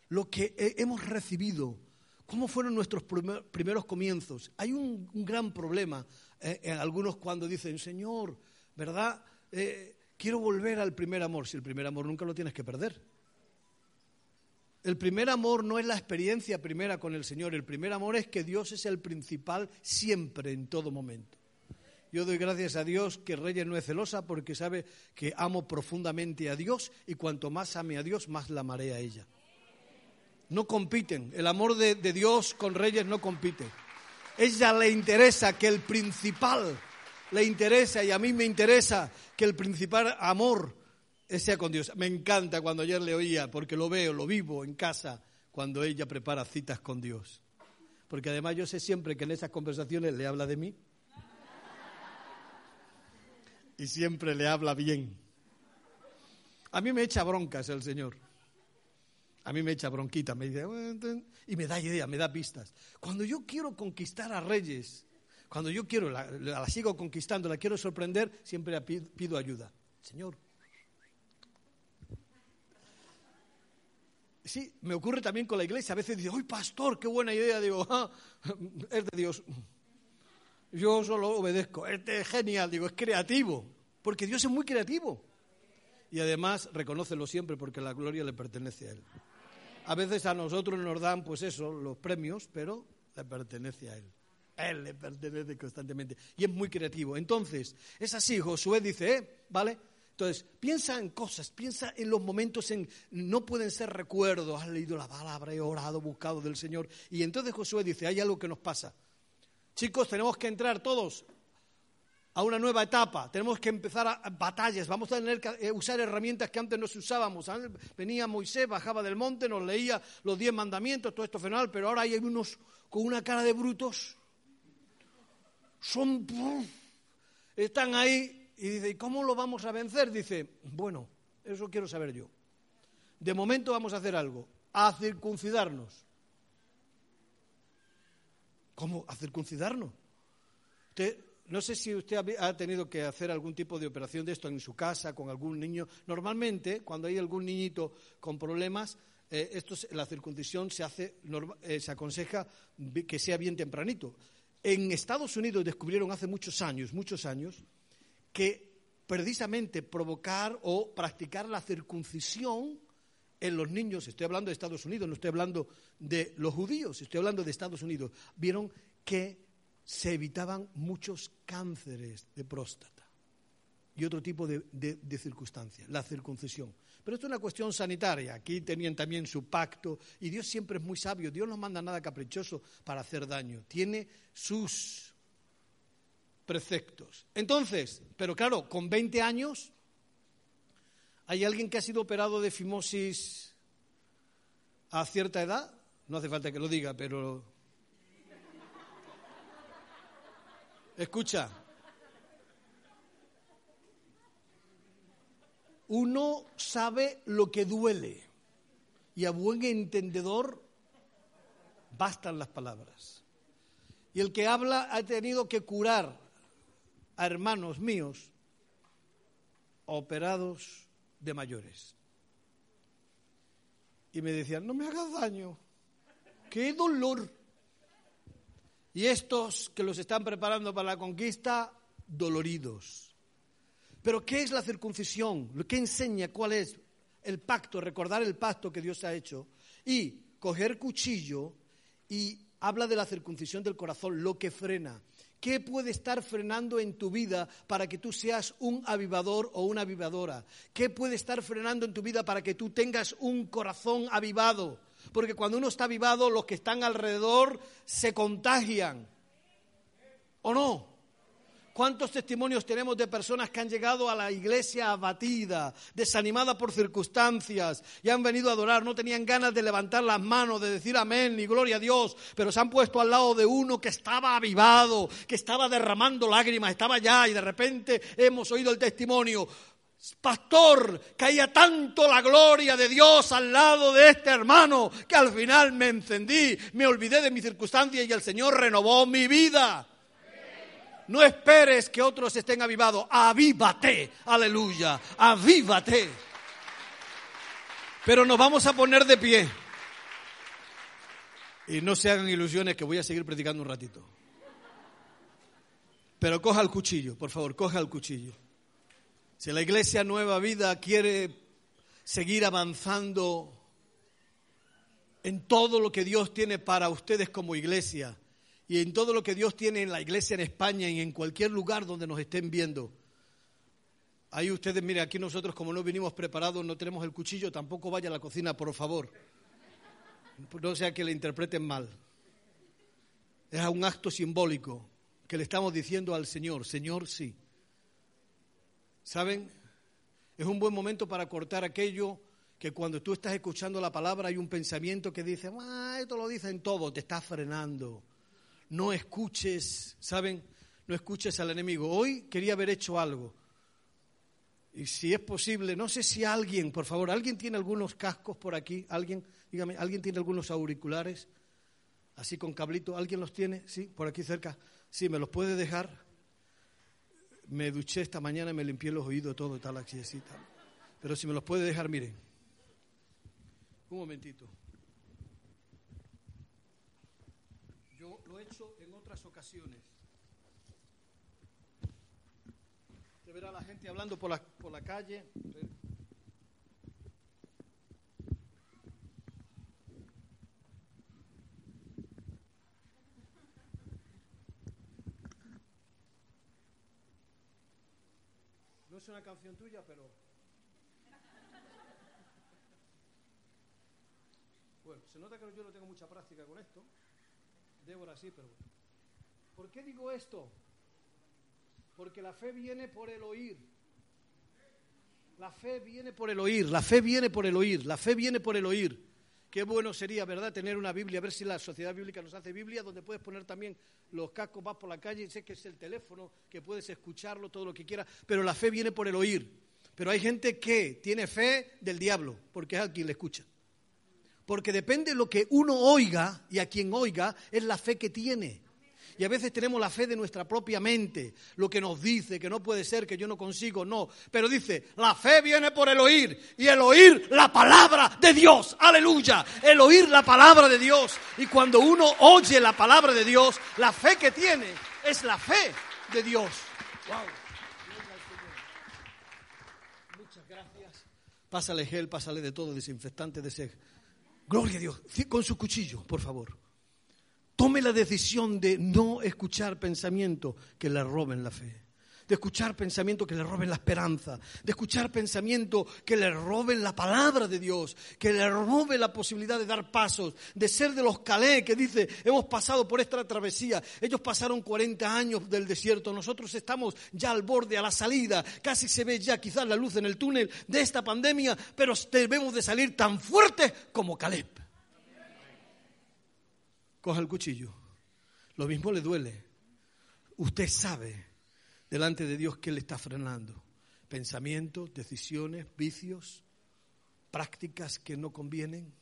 lo que hemos recibido, cómo fueron nuestros primeros comienzos. Hay un, gran problema eh, en algunos cuando dicen, Señor, ¿verdad? Eh, quiero volver al primer amor. Si el primer amor nunca lo tienes que perder. El primer amor no es la experiencia primera con el Señor, el primer amor es que Dios es el principal siempre, en todo momento. Yo doy gracias a Dios que Reyes no es celosa porque sabe que amo profundamente a Dios y cuanto más ame a Dios, más la amaré a ella. No compiten, el amor de, Dios con Reyes no compite. Ella le interesa que el principal, le interesa y a mí me interesa que el principal amor sea con Dios. Me encanta cuando ayer le oía, porque lo veo, lo vivo en casa, cuando ella prepara citas con Dios. Porque además yo sé siempre que en esas conversaciones le habla de mí y siempre le habla bien. A mí me echa broncas el Señor. A mí me echa bronquita, me dice, y me da idea, me da pistas. Cuando yo quiero conquistar a reyes, cuando yo quiero, la, la sigo conquistando, la quiero sorprender, siempre pido ayuda. Señor. Sí, me ocurre también con la iglesia. A veces dice, ¡ay, pastor, qué buena idea! Digo, ah, es de Dios. Yo solo obedezco. Este es genial, digo, es creativo, porque Dios es muy creativo. Y además, reconócelo siempre porque la gloria le pertenece a Él. A veces a nosotros nos dan, pues eso, los premios, pero le pertenece a Él. Él le pertenece constantemente. Y es muy creativo. Entonces, es así, Josué dice, ¿eh? ¿vale? Entonces, piensa en cosas, piensa en los momentos en, no pueden ser recuerdos, has leído la palabra, he orado, buscado del Señor. Y entonces Josué dice, hay algo que nos pasa. Chicos, tenemos que entrar todos a una nueva etapa, tenemos que empezar a, batallas, vamos a tener que eh, usar herramientas que antes no usábamos. Venía Moisés, bajaba del monte, nos leía los diez mandamientos, todo esto fenomenal, pero ahora hay unos con una cara de brutos. Son Están ahí y dice, ¿y cómo lo vamos a vencer? Dice, bueno, eso quiero saber yo. De momento vamos a hacer algo, a circuncidarnos. ¿Cómo? ¿A circuncidarnos? no sé si usted ha tenido que hacer algún tipo de operación de esto en su casa con algún niño. Normalmente, cuando hay algún niñito con problemas, eh, esto, la circuncisión se, hace, eh, se aconseja que sea bien tempranito. En Estados Unidos descubrieron hace muchos años, muchos años, que precisamente provocar o practicar la circuncisión en los niños, estoy hablando de Estados Unidos, no estoy hablando de los judíos, estoy hablando de Estados Unidos, vieron que se evitaban muchos cánceres de próstata y otro tipo de, de circunstancias, la circuncisión. Pero esto es una cuestión sanitaria. Aquí tenían también su pacto y Dios siempre es muy sabio. Dios no manda nada caprichoso para hacer daño. Tiene sus preceptos. Entonces, pero claro, con 20 años, ¿hay alguien que ha sido operado de fimosis a cierta edad? No hace falta que lo diga, pero... Escucha, uno sabe lo que duele y a buen entendedor bastan las palabras. Y el que habla ha tenido que curar hermanos míos operados de mayores. Y me decían, no me hagas daño, qué dolor. Y estos que los están preparando para la conquista, doloridos. Pero ¿qué es la circuncisión? ¿Qué enseña? ¿Cuál es el pacto? Recordar el pacto que Dios ha hecho. Y coger cuchillo y habla de la circuncisión del corazón, lo que frena. ¿Qué puede estar frenando en tu vida para que tú seas un avivador o una avivadora? ¿Qué puede estar frenando en tu vida para que tú tengas un corazón avivado? Porque cuando uno está avivado, los que están alrededor se contagian. ¿O no? ¿Cuántos testimonios tenemos de personas que han llegado a la iglesia abatida, desanimada por circunstancias y han venido a adorar? No tenían ganas de levantar las manos, de decir amén ni gloria a Dios, pero se han puesto al lado de uno que estaba avivado, que estaba derramando lágrimas, estaba allá y de repente hemos oído el testimonio. Pastor, caía tanto la gloria de Dios al lado de este hermano que al final me encendí, me olvidé de mi circunstancia y el Señor renovó mi vida. No esperes que otros estén avivados. Avívate. Aleluya. Avívate. Pero nos vamos a poner de pie. Y no se hagan ilusiones que voy a seguir predicando un ratito. Pero coja el cuchillo, por favor, coja el cuchillo. Si la iglesia Nueva Vida quiere seguir avanzando en todo lo que Dios tiene para ustedes como iglesia, y en todo lo que Dios tiene en la iglesia en España y en cualquier lugar donde nos estén viendo. Ahí ustedes, mire, aquí nosotros como no vinimos preparados, no tenemos el cuchillo, tampoco vaya a la cocina, por favor. No sea que le interpreten mal. Es un acto simbólico que le estamos diciendo al Señor, Señor, sí. ¿Saben? Es un buen momento para cortar aquello que cuando tú estás escuchando la palabra hay un pensamiento que dice, ah, esto lo dicen todo, te está frenando no escuches, ¿saben? No escuches al enemigo. Hoy quería haber hecho algo. Y si es posible, no sé si alguien, por favor, ¿alguien tiene algunos cascos por aquí? ¿Alguien? Dígame, ¿alguien tiene algunos auriculares? Así con cablito, ¿alguien los tiene? Sí, por aquí cerca. Sí, ¿me los puede dejar? Me duché esta mañana y me limpié los oídos todo, tal, así, Pero si me los puede dejar, miren. Un momentito. Ocasiones. Usted verá a la gente hablando por la, por la calle. No es una canción tuya, pero... Bueno, se nota que yo no tengo mucha práctica con esto. Débora sí, pero bueno. ¿Por qué digo esto? Porque la fe viene por el oír. La fe viene por el oír, la fe viene por el oír, la fe viene por el oír. Qué bueno sería, ¿verdad?, tener una Biblia, a ver si la sociedad bíblica nos hace Biblia, donde puedes poner también los cascos, vas por la calle, y sé que es el teléfono, que puedes escucharlo, todo lo que quieras, pero la fe viene por el oír. Pero hay gente que tiene fe del diablo, porque es a quien le escucha. Porque depende de lo que uno oiga y a quien oiga, es la fe que tiene. Y a veces tenemos la fe de nuestra propia mente, lo que nos dice, que no puede ser, que yo no consigo, no. Pero dice, la fe viene por el oír y el oír la palabra de Dios. Aleluya. El oír la palabra de Dios. Y cuando uno oye la palabra de Dios, la fe que tiene es la fe de Dios. Wow. Muchas gracias. Pásale gel, pásale de todo, desinfectante de sed. Gloria a Dios. Con su cuchillo, por favor. Tome la decisión de no escuchar pensamientos que le roben la fe, de escuchar pensamientos que le roben la esperanza, de escuchar pensamientos que le roben la palabra de Dios, que le roben la posibilidad de dar pasos, de ser de los calé que dice, hemos pasado por esta travesía, ellos pasaron 40 años del desierto, nosotros estamos ya al borde, a la salida, casi se ve ya quizás la luz en el túnel de esta pandemia, pero debemos de salir tan fuertes como Caleb coja el cuchillo. Lo mismo le duele. Usted sabe delante de Dios que le está frenando. Pensamientos, decisiones, vicios, prácticas que no convienen,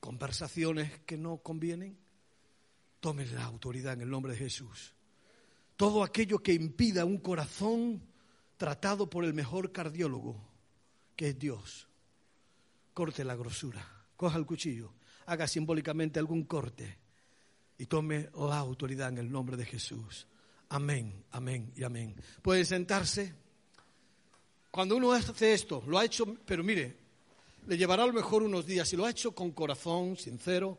conversaciones que no convienen. Tome la autoridad en el nombre de Jesús. Todo aquello que impida un corazón tratado por el mejor cardiólogo, que es Dios. Corte la grosura. Coja el cuchillo haga simbólicamente algún corte y tome la autoridad en el nombre de Jesús. Amén, amén y amén. Puede sentarse. Cuando uno hace esto, lo ha hecho, pero mire, le llevará a lo mejor unos días. Si lo ha hecho con corazón, sincero,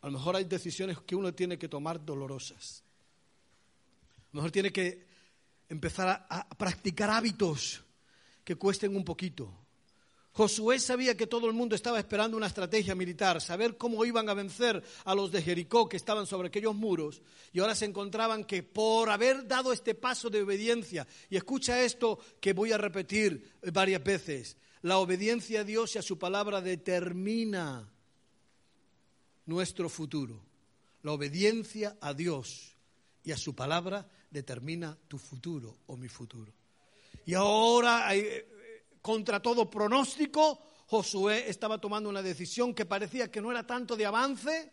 a lo mejor hay decisiones que uno tiene que tomar dolorosas. A lo mejor tiene que empezar a, a practicar hábitos que cuesten un poquito. Josué sabía que todo el mundo estaba esperando una estrategia militar, saber cómo iban a vencer a los de Jericó que estaban sobre aquellos muros, y ahora se encontraban que por haber dado este paso de obediencia, y escucha esto que voy a repetir varias veces, la obediencia a Dios y a su palabra determina nuestro futuro. La obediencia a Dios y a su palabra determina tu futuro o mi futuro. Y ahora contra todo pronóstico, Josué estaba tomando una decisión que parecía que no era tanto de avance,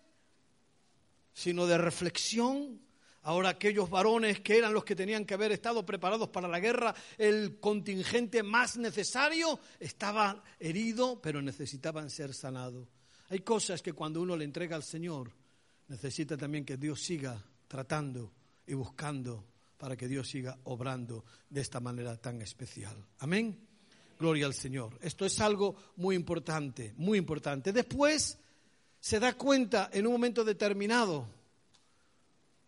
sino de reflexión. Ahora aquellos varones que eran los que tenían que haber estado preparados para la guerra, el contingente más necesario, estaba herido, pero necesitaban ser sanados. Hay cosas que cuando uno le entrega al Señor, necesita también que Dios siga tratando y buscando para que Dios siga obrando de esta manera tan especial. Amén. Gloria al Señor. Esto es algo muy importante, muy importante. Después se da cuenta en un momento determinado,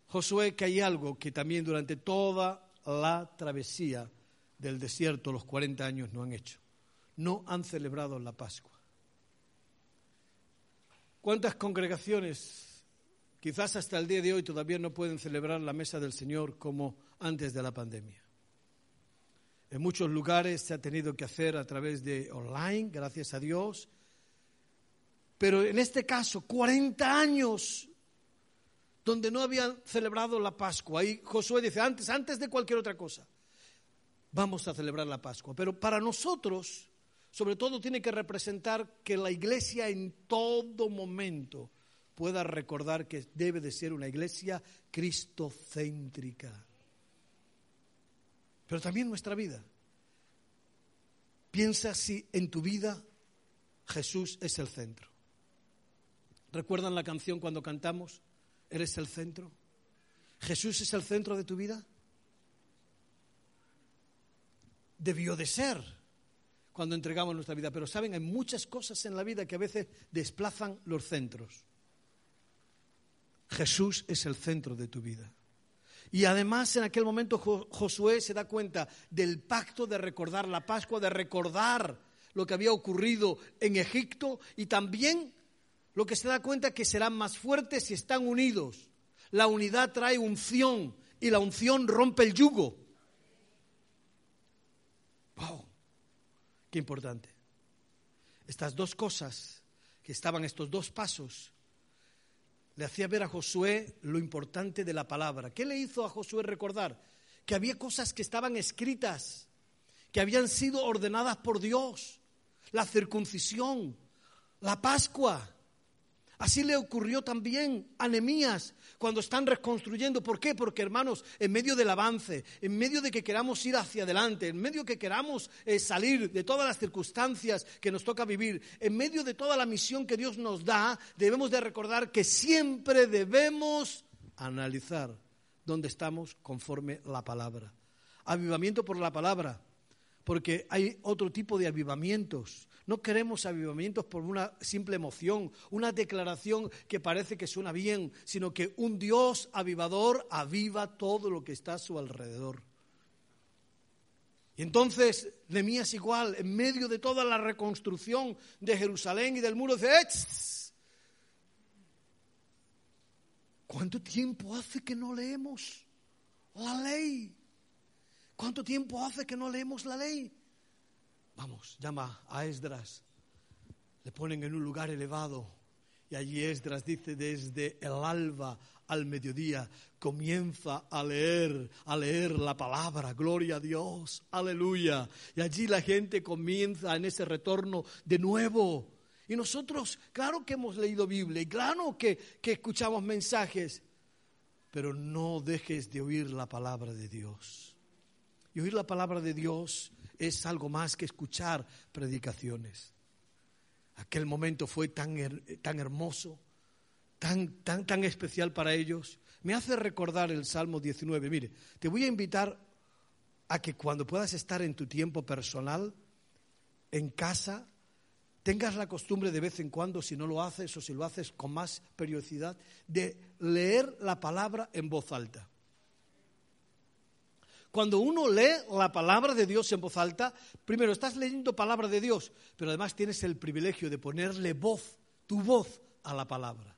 Josué, que hay algo que también durante toda la travesía del desierto, los 40 años, no han hecho. No han celebrado la Pascua. ¿Cuántas congregaciones, quizás hasta el día de hoy, todavía no pueden celebrar la mesa del Señor como antes de la pandemia? En muchos lugares se ha tenido que hacer a través de online, gracias a Dios. Pero en este caso, 40 años donde no habían celebrado la Pascua. Ahí Josué dice, antes, antes de cualquier otra cosa, vamos a celebrar la Pascua. Pero para nosotros, sobre todo, tiene que representar que la iglesia en todo momento pueda recordar que debe de ser una iglesia cristocéntrica pero también nuestra vida. Piensa si en tu vida Jesús es el centro. ¿Recuerdan la canción cuando cantamos? ¿Eres el centro? ¿Jesús es el centro de tu vida? Debió de ser cuando entregamos nuestra vida, pero saben, hay muchas cosas en la vida que a veces desplazan los centros. Jesús es el centro de tu vida. Y además en aquel momento Josué se da cuenta del pacto de recordar la Pascua, de recordar lo que había ocurrido en Egipto y también lo que se da cuenta que serán más fuertes si están unidos. La unidad trae unción y la unción rompe el yugo. ¡Wow! Qué importante. Estas dos cosas, que estaban estos dos pasos, le hacía ver a Josué lo importante de la palabra. ¿Qué le hizo a Josué recordar? Que había cosas que estaban escritas, que habían sido ordenadas por Dios. La circuncisión, la Pascua, Así le ocurrió también a Nemías cuando están reconstruyendo. ¿Por qué? Porque hermanos, en medio del avance, en medio de que queramos ir hacia adelante, en medio de que queramos eh, salir de todas las circunstancias que nos toca vivir, en medio de toda la misión que Dios nos da, debemos de recordar que siempre debemos analizar dónde estamos conforme la palabra. Avivamiento por la palabra, porque hay otro tipo de avivamientos no queremos avivamientos por una simple emoción, una declaración que parece que suena bien, sino que un Dios avivador aviva todo lo que está a su alrededor. Y entonces Nemías igual, en medio de toda la reconstrucción de Jerusalén y del muro, dice, ¿cuánto tiempo hace que no leemos la ley? ¿Cuánto tiempo hace que no leemos la ley? Vamos, llama a Esdras. Le ponen en un lugar elevado. Y allí Esdras dice, desde el alba al mediodía, comienza a leer, a leer la palabra, gloria a Dios, aleluya. Y allí la gente comienza en ese retorno de nuevo. Y nosotros, claro que hemos leído Biblia y claro que, que escuchamos mensajes, pero no dejes de oír la palabra de Dios. Y oír la palabra de Dios es algo más que escuchar predicaciones. Aquel momento fue tan, tan hermoso, tan, tan, tan especial para ellos. Me hace recordar el Salmo 19. Mire, te voy a invitar a que cuando puedas estar en tu tiempo personal, en casa, tengas la costumbre de vez en cuando, si no lo haces o si lo haces con más periodicidad, de leer la palabra en voz alta. Cuando uno lee la palabra de Dios en voz alta, primero estás leyendo palabra de Dios, pero además tienes el privilegio de ponerle voz, tu voz a la palabra.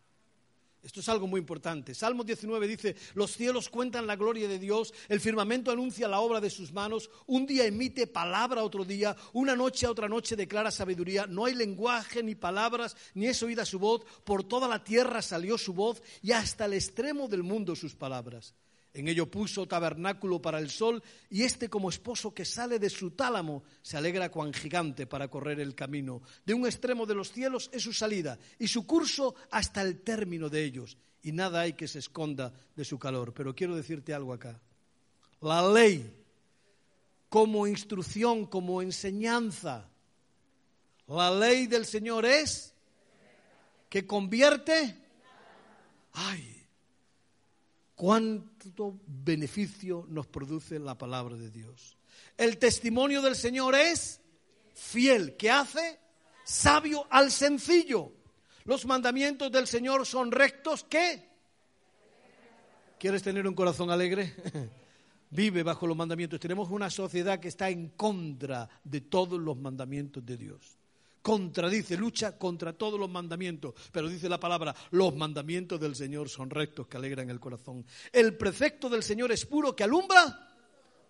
Esto es algo muy importante. Salmo 19 dice, los cielos cuentan la gloria de Dios, el firmamento anuncia la obra de sus manos, un día emite palabra a otro día, una noche a otra noche declara sabiduría, no hay lenguaje ni palabras, ni es oída su voz, por toda la tierra salió su voz y hasta el extremo del mundo sus palabras. En ello puso tabernáculo para el sol, y este como esposo que sale de su tálamo se alegra cuan gigante para correr el camino. De un extremo de los cielos es su salida, y su curso hasta el término de ellos, y nada hay que se esconda de su calor. Pero quiero decirte algo acá. La ley, como instrucción, como enseñanza, la ley del Señor es que convierte. Ay, cuánto beneficio nos produce la palabra de Dios. El testimonio del Señor es fiel, que hace sabio al sencillo. Los mandamientos del Señor son rectos, ¿qué? ¿Quieres tener un corazón alegre? Vive bajo los mandamientos. Tenemos una sociedad que está en contra de todos los mandamientos de Dios contradice, lucha contra todos los mandamientos. Pero dice la palabra, los mandamientos del Señor son rectos que alegran el corazón. El precepto del Señor es puro que alumbra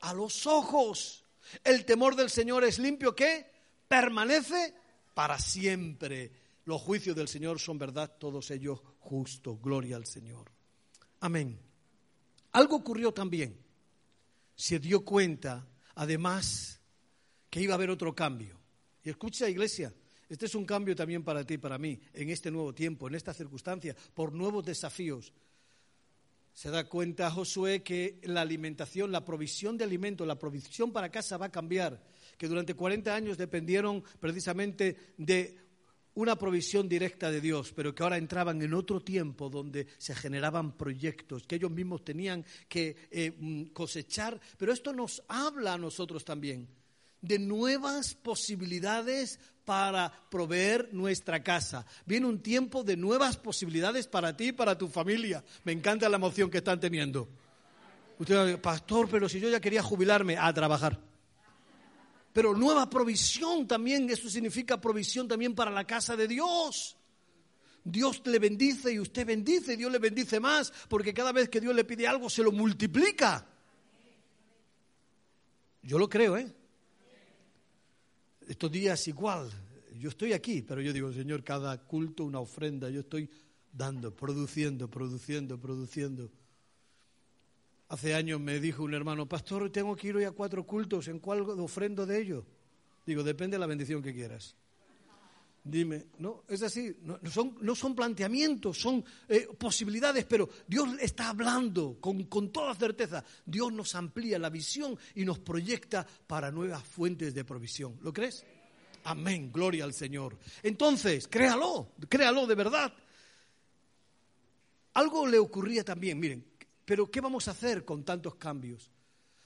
a los ojos. El temor del Señor es limpio que permanece para siempre. Los juicios del Señor son verdad, todos ellos justos. Gloria al Señor. Amén. Algo ocurrió también. Se dio cuenta, además, que iba a haber otro cambio. Y escucha, iglesia, este es un cambio también para ti y para mí, en este nuevo tiempo, en esta circunstancia, por nuevos desafíos. Se da cuenta Josué que la alimentación, la provisión de alimento, la provisión para casa va a cambiar, que durante 40 años dependieron precisamente de una provisión directa de Dios, pero que ahora entraban en otro tiempo donde se generaban proyectos que ellos mismos tenían que eh, mm, cosechar. Pero esto nos habla a nosotros también de nuevas posibilidades para proveer nuestra casa. Viene un tiempo de nuevas posibilidades para ti y para tu familia. Me encanta la emoción que están teniendo. Usted pastor, pero si yo ya quería jubilarme a trabajar. Pero nueva provisión también, eso significa provisión también para la casa de Dios. Dios le bendice y usted bendice, Dios le bendice más, porque cada vez que Dios le pide algo se lo multiplica. Yo lo creo, ¿eh? Estos días igual, Yo estoy aquí, pero yo digo, Señor, cada culto una ofrenda. Yo estoy dando, produciendo, produciendo, produciendo. Hace años me dijo un hermano, pastor, tengo que ir hoy a cuatro cultos, ¿en cuál ofrendo de ellos? Digo, depende de la bendición que quieras. Dime, no, es así, no, son, no son planteamientos, son eh, posibilidades, pero Dios está hablando con, con toda certeza. Dios nos amplía la visión y nos proyecta para nuevas fuentes de provisión. ¿Lo crees? Amén, gloria al Señor. Entonces, créalo, créalo de verdad. Algo le ocurría también, miren, pero ¿qué vamos a hacer con tantos cambios?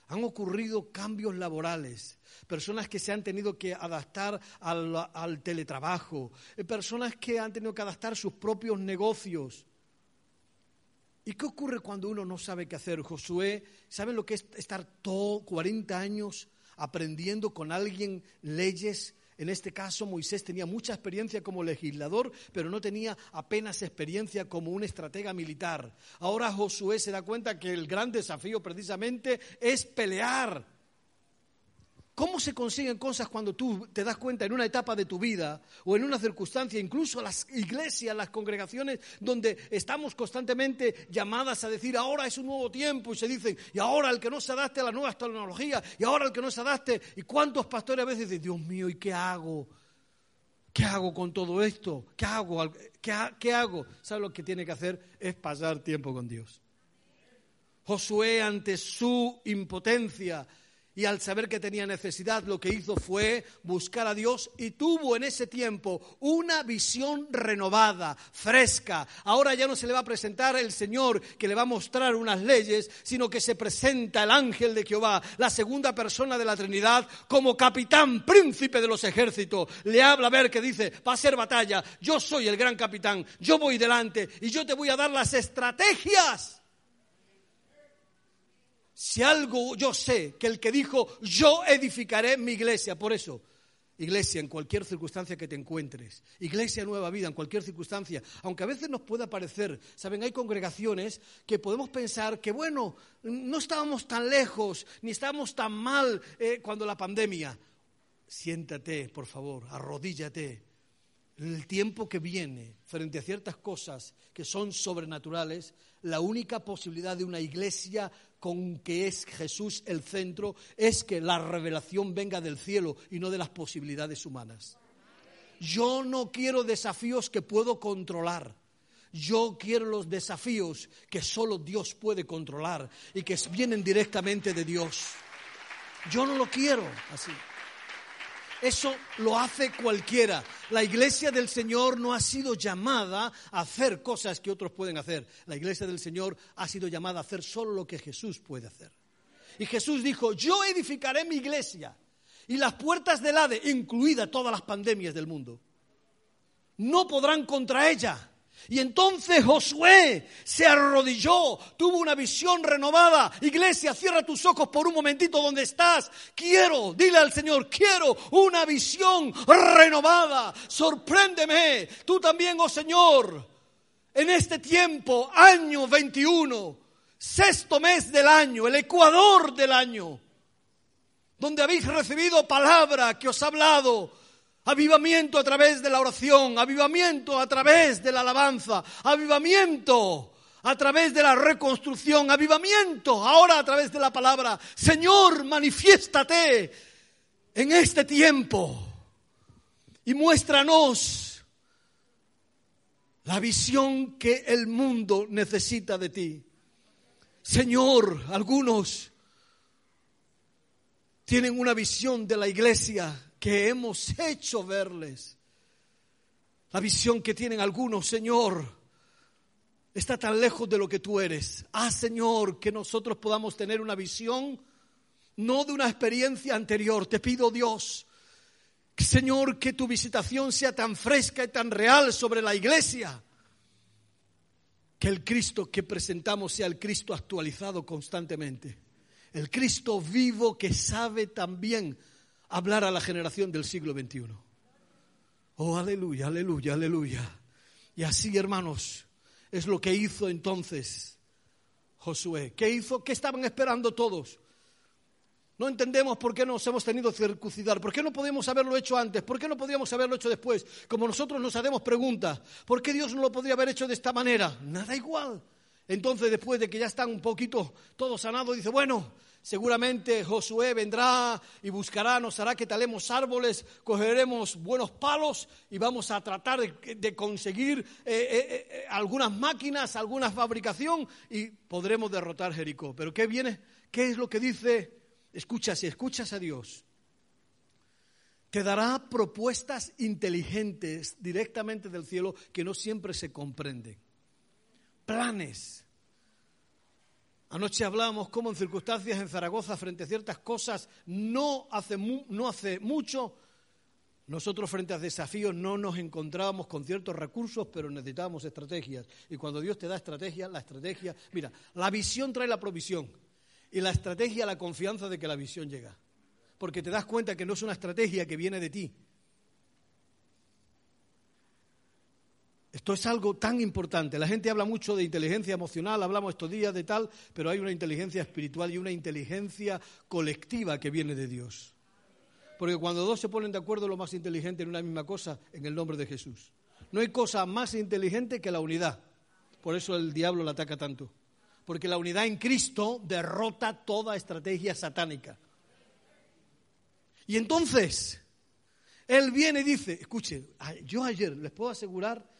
Han ocurrido cambios laborales, personas que se han tenido que adaptar al, teletrabajo, eh, personas que han tenido que adaptar sus propios negocios. ¿Y qué ocurre cuando uno no sabe qué hacer? Josué, ¿saben lo que es estar todo 40 años aprendiendo con alguien leyes en este caso, Moisés tenía mucha experiencia como legislador, pero no tenía apenas experiencia como un estratega militar. Ahora Josué se da cuenta que el gran desafío precisamente es pelear ¿Cómo se consiguen cosas cuando tú te das cuenta en una etapa de tu vida o en una circunstancia, incluso las iglesias, las congregaciones, donde estamos constantemente llamadas a decir, ahora es un nuevo tiempo, y se dicen, y ahora el que no se adapte a las nuevas tecnologías, y ahora el que no se adapte, y cuántos pastores a veces dicen, Dios mío, ¿y qué hago? ¿Qué hago con todo esto? ¿Qué hago? ¿Qué, hago? ¿Sabe lo que tiene que hacer? Es pasar tiempo con Dios. Josué ante su impotencia, y al saber que tenía necesidad, lo que hizo fue buscar a Dios y tuvo en ese tiempo una visión renovada, fresca. Ahora ya no se le va a presentar el Señor que le va a mostrar unas leyes, sino que se presenta el ángel de Jehová, la segunda persona de la Trinidad, como capitán, príncipe de los ejércitos. Le habla a ver que dice, va a ser batalla, yo soy el gran capitán, yo voy delante y yo te voy a dar las estrategias si algo yo sé, que el que dijo, yo edificaré mi iglesia, por eso, iglesia en cualquier circunstancia que te encuentres, iglesia nueva vida en cualquier circunstancia, aunque a veces nos pueda parecer, saben, hay congregaciones que podemos pensar que, bueno, no estábamos tan lejos, ni estábamos tan mal eh, cuando la pandemia. Siéntate, por favor, arrodíllate. El tiempo que viene, frente a ciertas cosas que son sobrenaturales, la única posibilidad de una iglesia con que es Jesús el centro es que la revelación venga del cielo y no de las posibilidades humanas. Yo no quiero desafíos que puedo controlar. Yo quiero los desafíos que solo Dios puede controlar y que vienen directamente de Dios. Yo no lo quiero así. Eso lo hace cualquiera. La iglesia del Señor no ha sido llamada a hacer cosas que otros pueden hacer. La iglesia del Señor ha sido llamada a hacer solo lo que Jesús puede hacer. Y Jesús dijo, yo edificaré mi iglesia y las puertas del Hade, incluidas todas las pandemias del mundo, no podrán contra ella. Y entonces Josué se arrodilló, tuvo una visión renovada. Iglesia, cierra tus ojos por un momentito donde estás. Quiero, dile al Señor, quiero una visión renovada. Sorpréndeme, tú también, oh Señor, en este tiempo, año 21, sexto mes del año, el ecuador del año, donde habéis recibido palabra que os ha hablado Avivamiento a través de la oración, avivamiento a través de la alabanza, avivamiento a través de la reconstrucción, avivamiento ahora a través de la palabra. Señor, manifiéstate en este tiempo y muéstranos la visión que el mundo necesita de ti. Señor, algunos tienen una visión de la iglesia que hemos hecho verles. La visión que tienen algunos, Señor, está tan lejos de lo que tú eres. Ah, Señor, que nosotros podamos tener una visión, no de una experiencia anterior. Te pido, Dios, Señor, que tu visitación sea tan fresca y tan real sobre la iglesia. Que el Cristo que presentamos sea el Cristo actualizado constantemente. El Cristo vivo que sabe también hablar a la generación del siglo XXI. Oh, aleluya, aleluya, aleluya. Y así, hermanos, es lo que hizo entonces Josué. ¿Qué hizo? ¿Qué estaban esperando todos? No entendemos por qué nos hemos tenido circuncidar, por qué no podemos haberlo hecho antes, por qué no podíamos haberlo hecho después. Como nosotros nos hacemos preguntas, ¿por qué Dios no lo podría haber hecho de esta manera? Nada igual. Entonces, después de que ya están un poquito todos sanados, dice, bueno, seguramente Josué vendrá y buscará, nos hará que talemos árboles, cogeremos buenos palos y vamos a tratar de, conseguir eh, eh, eh, algunas máquinas, alguna fabricación y podremos derrotar Jericó. Pero ¿qué viene? ¿Qué es lo que dice? Escucha, si escuchas a Dios, te dará propuestas inteligentes directamente del cielo que no siempre se comprenden planes. Anoche hablamos cómo en circunstancias en Zaragoza frente a ciertas cosas no hace, no hace mucho, nosotros frente a desafíos no nos encontrábamos con ciertos recursos, pero necesitábamos estrategias. Y cuando Dios te da estrategia, la estrategia, mira, la visión trae la provisión y la estrategia la confianza de que la visión llega. Porque te das cuenta que no es una estrategia que viene de ti, Esto es algo tan importante. La gente habla mucho de inteligencia emocional, hablamos estos días de tal, pero hay una inteligencia espiritual y una inteligencia colectiva que viene de Dios. Porque cuando dos se ponen de acuerdo, lo más inteligente en una misma cosa, en el nombre de Jesús. No hay cosa más inteligente que la unidad. Por eso el diablo la ataca tanto. Porque la unidad en Cristo derrota toda estrategia satánica. Y entonces, Él viene y dice, escuche, yo ayer les puedo asegurar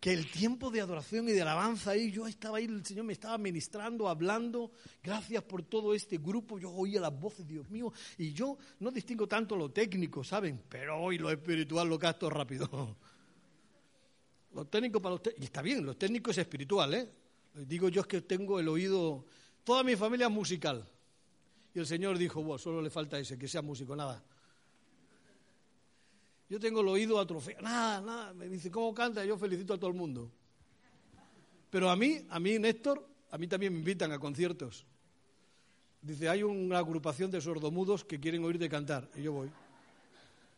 que el tiempo de adoración y de alabanza ahí, yo estaba ahí, el Señor me estaba ministrando, hablando, gracias por todo este grupo, yo oía las voces, Dios mío, y yo no distingo tanto lo técnico, ¿saben? Pero hoy lo espiritual lo gasto rápido. Lo técnico para los y está bien, lo técnico es espiritual, ¿eh? Digo yo es que tengo el oído, toda mi familia es musical. Y el Señor dijo, bueno, solo le falta ese, que sea músico, nada. Yo tengo el oído atrofiado. Nada, nada. Me dice, ¿cómo canta? Yo felicito a todo el mundo. Pero a mí, a mí, Néstor, a mí también me invitan a conciertos. Dice, hay una agrupación de sordomudos que quieren oírte cantar. Y yo voy.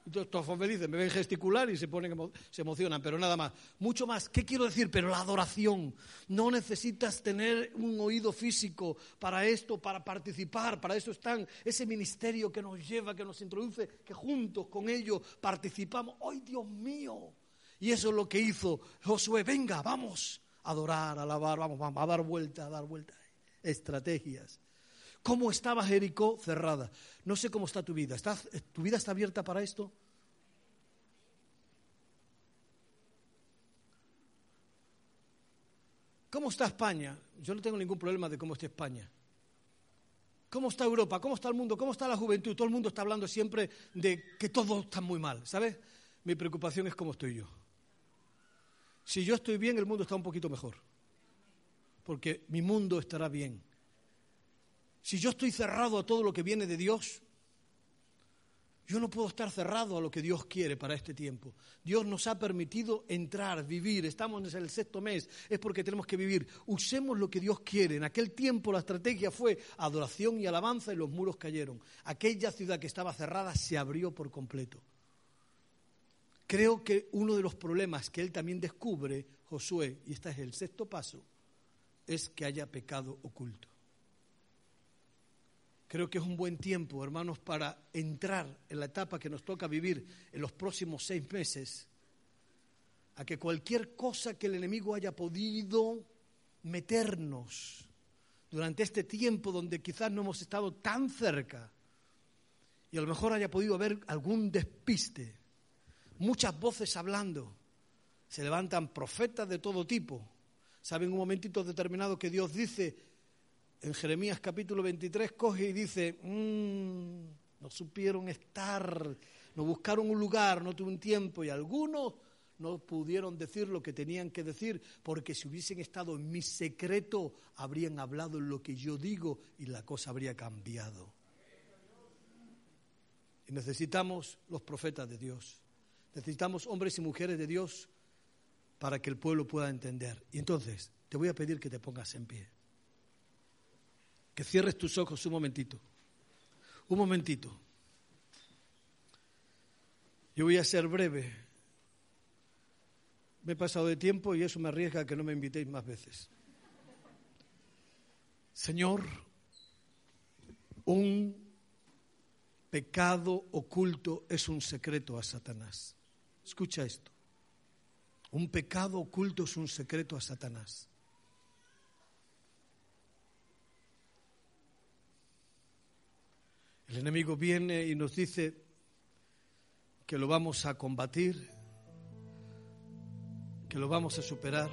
Y todos son felices, me ven gesticular y se ponen, se emocionan, pero nada más. Mucho más. ¿Qué quiero decir? Pero la adoración. No necesitas tener un oído físico para esto, para participar. Para eso están ese ministerio que nos lleva, que nos introduce, que juntos con ellos participamos. ¡Ay, Dios mío! Y eso es lo que hizo Josué. Venga, vamos a adorar, a alabar, vamos, vamos a dar vuelta, a dar vuelta. Estrategias. ¿Cómo estaba Jericó cerrada? No sé cómo está tu vida. ¿Tu vida está abierta para esto? ¿Cómo está España? Yo no tengo ningún problema de cómo está España. ¿Cómo está Europa? ¿Cómo está el mundo? ¿Cómo está la juventud? Todo el mundo está hablando siempre de que todo está muy mal, ¿sabes? Mi preocupación es cómo estoy yo. Si yo estoy bien, el mundo está un poquito mejor. Porque mi mundo estará bien. Si yo estoy cerrado a todo lo que viene de Dios, yo no puedo estar cerrado a lo que Dios quiere para este tiempo. Dios nos ha permitido entrar, vivir. Estamos en el sexto mes. Es porque tenemos que vivir. Usemos lo que Dios quiere. En aquel tiempo la estrategia fue adoración y alabanza y los muros cayeron. Aquella ciudad que estaba cerrada se abrió por completo. Creo que uno de los problemas que él también descubre, Josué, y este es el sexto paso, es que haya pecado oculto. Creo que es un buen tiempo, hermanos, para entrar en la etapa que nos toca vivir en los próximos seis meses, a que cualquier cosa que el enemigo haya podido meternos durante este tiempo donde quizás no hemos estado tan cerca y a lo mejor haya podido haber algún despiste, muchas voces hablando, se levantan profetas de todo tipo. ¿Saben un momentito determinado que Dios dice, en Jeremías capítulo 23 coge y dice, mmm, no supieron estar, no buscaron un lugar, no tuvieron tiempo y algunos no pudieron decir lo que tenían que decir porque si hubiesen estado en mi secreto habrían hablado lo que yo digo y la cosa habría cambiado. Y necesitamos los profetas de Dios, necesitamos hombres y mujeres de Dios para que el pueblo pueda entender. Y entonces te voy a pedir que te pongas en pie que cierres tus ojos un momentito. Un momentito. Yo voy a ser breve. Me he pasado de tiempo y eso me arriesga a que no me invitéis más veces. Señor, Un pecado oculto es un secreto a Satanás. Escucha esto. Un pecado oculto es un secreto a Satanás. El enemigo viene y nos dice que lo vamos a combatir, que lo vamos a superar,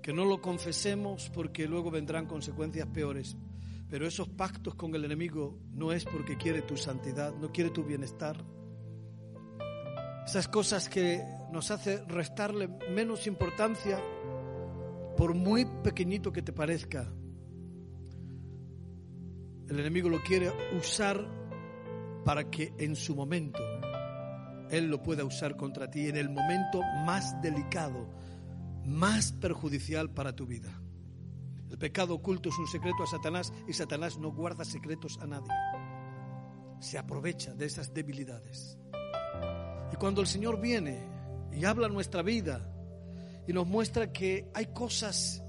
que no lo confesemos porque luego vendrán consecuencias peores. Pero esos pactos con el enemigo no es porque quiere tu santidad, no quiere tu bienestar. Esas cosas que nos hace restarle menos importancia, por muy pequeñito que te parezca, el enemigo lo quiere usar para que en su momento Él lo pueda usar contra ti, en el momento más delicado, más perjudicial para tu vida. El pecado oculto es un secreto a Satanás y Satanás no guarda secretos a nadie. Se aprovecha de esas debilidades. Y cuando el Señor viene y habla nuestra vida y nos muestra que hay cosas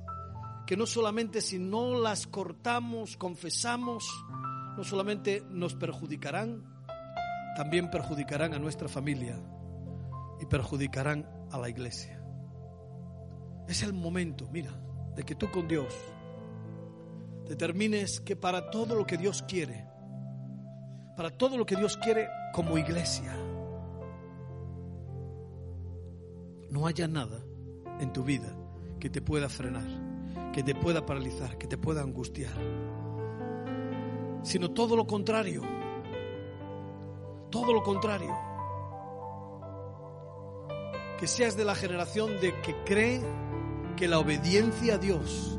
que no solamente si no las cortamos, confesamos, no solamente nos perjudicarán, también perjudicarán a nuestra familia y perjudicarán a la iglesia. Es el momento, mira, de que tú con Dios determines que para todo lo que Dios quiere, para todo lo que Dios quiere como iglesia, no haya nada en tu vida que te pueda frenar que te pueda paralizar, que te pueda angustiar, sino todo lo contrario, todo lo contrario, que seas de la generación de que cree que la obediencia a Dios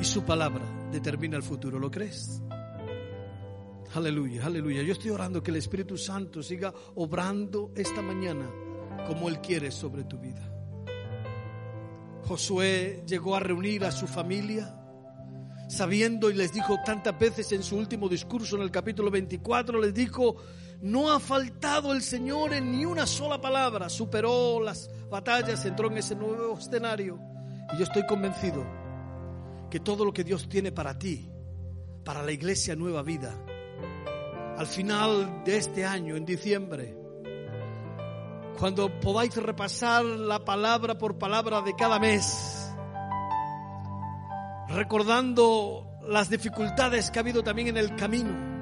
y su palabra determina el futuro, ¿lo crees? Aleluya, aleluya. Yo estoy orando que el Espíritu Santo siga obrando esta mañana como Él quiere sobre tu vida. Josué llegó a reunir a su familia, sabiendo y les dijo tantas veces en su último discurso en el capítulo 24, les dijo, no ha faltado el Señor en ni una sola palabra, superó las batallas, entró en ese nuevo escenario. Y yo estoy convencido que todo lo que Dios tiene para ti, para la iglesia Nueva Vida, al final de este año, en diciembre, cuando podáis repasar la palabra por palabra de cada mes, recordando las dificultades que ha habido también en el camino.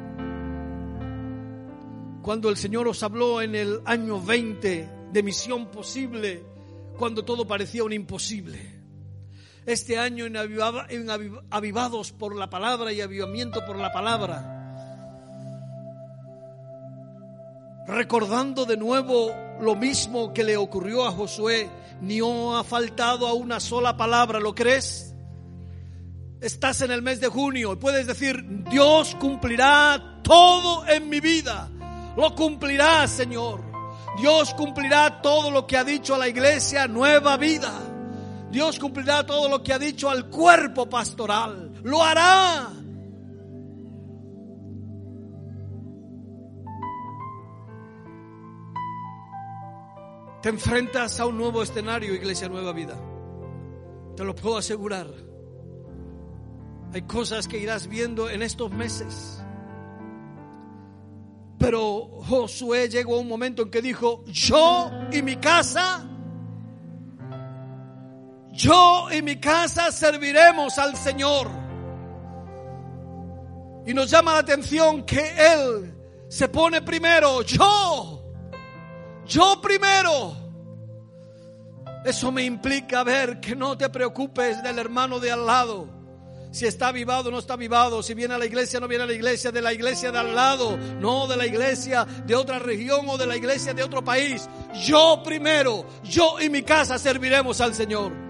Cuando el Señor os habló en el año 20 de misión posible, cuando todo parecía un imposible. Este año en, avivados por la palabra y avivamiento por la palabra. Recordando de nuevo lo mismo que le ocurrió a Josué, ni ha faltado a una sola palabra, ¿lo crees? Estás en el mes de junio y puedes decir, Dios cumplirá todo en mi vida. Lo cumplirá, Señor. Dios cumplirá todo lo que ha dicho a la iglesia, nueva vida. Dios cumplirá todo lo que ha dicho al cuerpo pastoral. Lo hará. Te enfrentas a un nuevo escenario, Iglesia Nueva Vida. Te lo puedo asegurar. Hay cosas que irás viendo en estos meses. Pero Josué llegó a un momento en que dijo, yo y mi casa, yo y mi casa serviremos al Señor. Y nos llama la atención que Él se pone primero, yo yo primero. Eso me implica ver que no te preocupes del hermano de al lado. Si está avivado o no está avivado, si viene a la iglesia o no viene a la iglesia, de la iglesia de al lado, no de la iglesia de otra región o de la iglesia de otro país. Yo primero, yo y mi casa serviremos al Señor.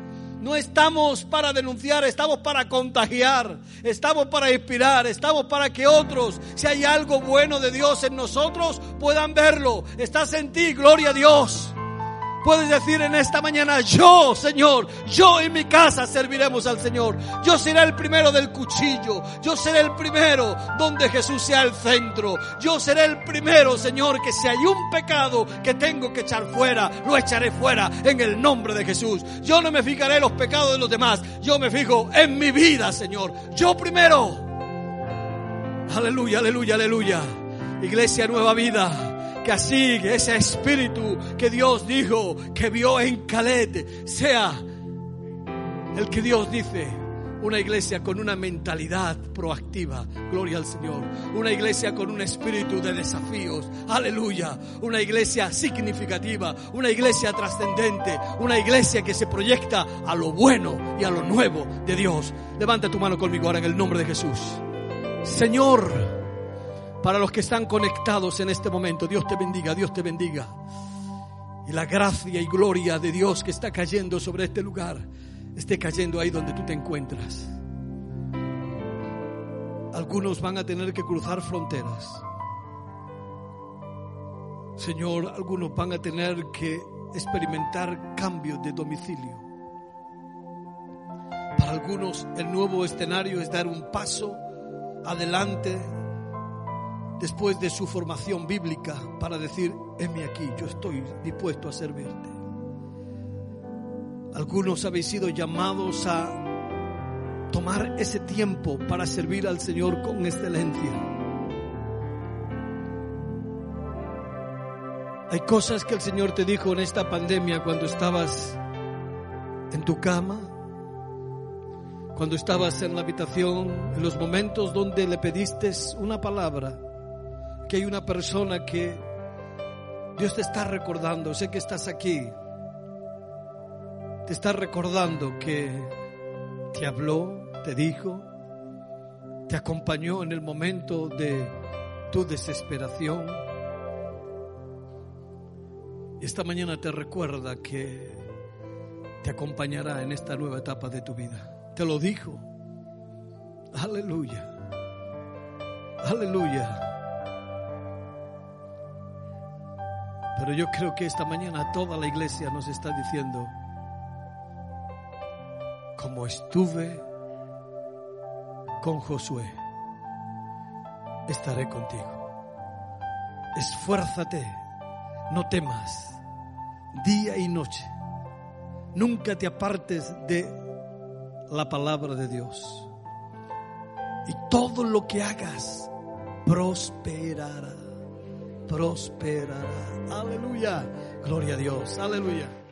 No estamos para denunciar, estamos para contagiar, estamos para inspirar, estamos para que otros, si hay algo bueno de Dios en nosotros, puedan verlo. Estás en ti, gloria a Dios. Puedes decir en esta mañana, yo, Señor, yo y mi casa serviremos al Señor. Yo seré el primero del cuchillo. Yo seré el primero donde Jesús sea el centro. Yo seré el primero, Señor, que si hay un pecado que tengo que echar fuera, lo echaré fuera en el nombre de Jesús. Yo no me fijaré en los pecados de los demás. Yo me fijo en mi vida, Señor. Yo primero. Aleluya, aleluya, aleluya. Iglesia Nueva Vida, que así ese espíritu que Dios dijo, que vio en Caled, sea el que Dios dice una iglesia con una mentalidad proactiva, gloria al Señor. Una iglesia con un espíritu de desafíos, aleluya. Una iglesia significativa, una iglesia trascendente, una iglesia que se proyecta a lo bueno y a lo nuevo de Dios. Levanta tu mano conmigo ahora en el nombre de Jesús. Señor, para los que están conectados en este momento, Dios te bendiga, Dios te bendiga. Y la gracia y gloria de Dios que está cayendo sobre este lugar esté cayendo ahí donde tú te encuentras. Algunos van a tener que cruzar fronteras. Señor, algunos van a tener que experimentar cambios de domicilio. Para algunos el nuevo escenario es dar un paso adelante después de su formación bíblica para decir, heme aquí, yo estoy dispuesto a servirte. Algunos habéis sido llamados a tomar ese tiempo para servir al Señor con excelencia. Hay cosas que el Señor te dijo en esta pandemia cuando estabas en tu cama, cuando estabas en la habitación, en los momentos donde le pediste una palabra, que hay una persona que Dios te está recordando, sé que estás aquí, te está recordando que te habló, te dijo, te acompañó en el momento de tu desesperación. Esta mañana te recuerda que te acompañará en esta nueva etapa de tu vida. Te lo dijo. Aleluya. Aleluya. Pero yo creo que esta mañana toda la iglesia nos está diciendo, como estuve con Josué, estaré contigo. Esfuérzate, no temas, día y noche. Nunca te apartes de la palabra de Dios. Y todo lo que hagas prosperará, prosperará. Aleluya. Gloria a Dios. Aleluya.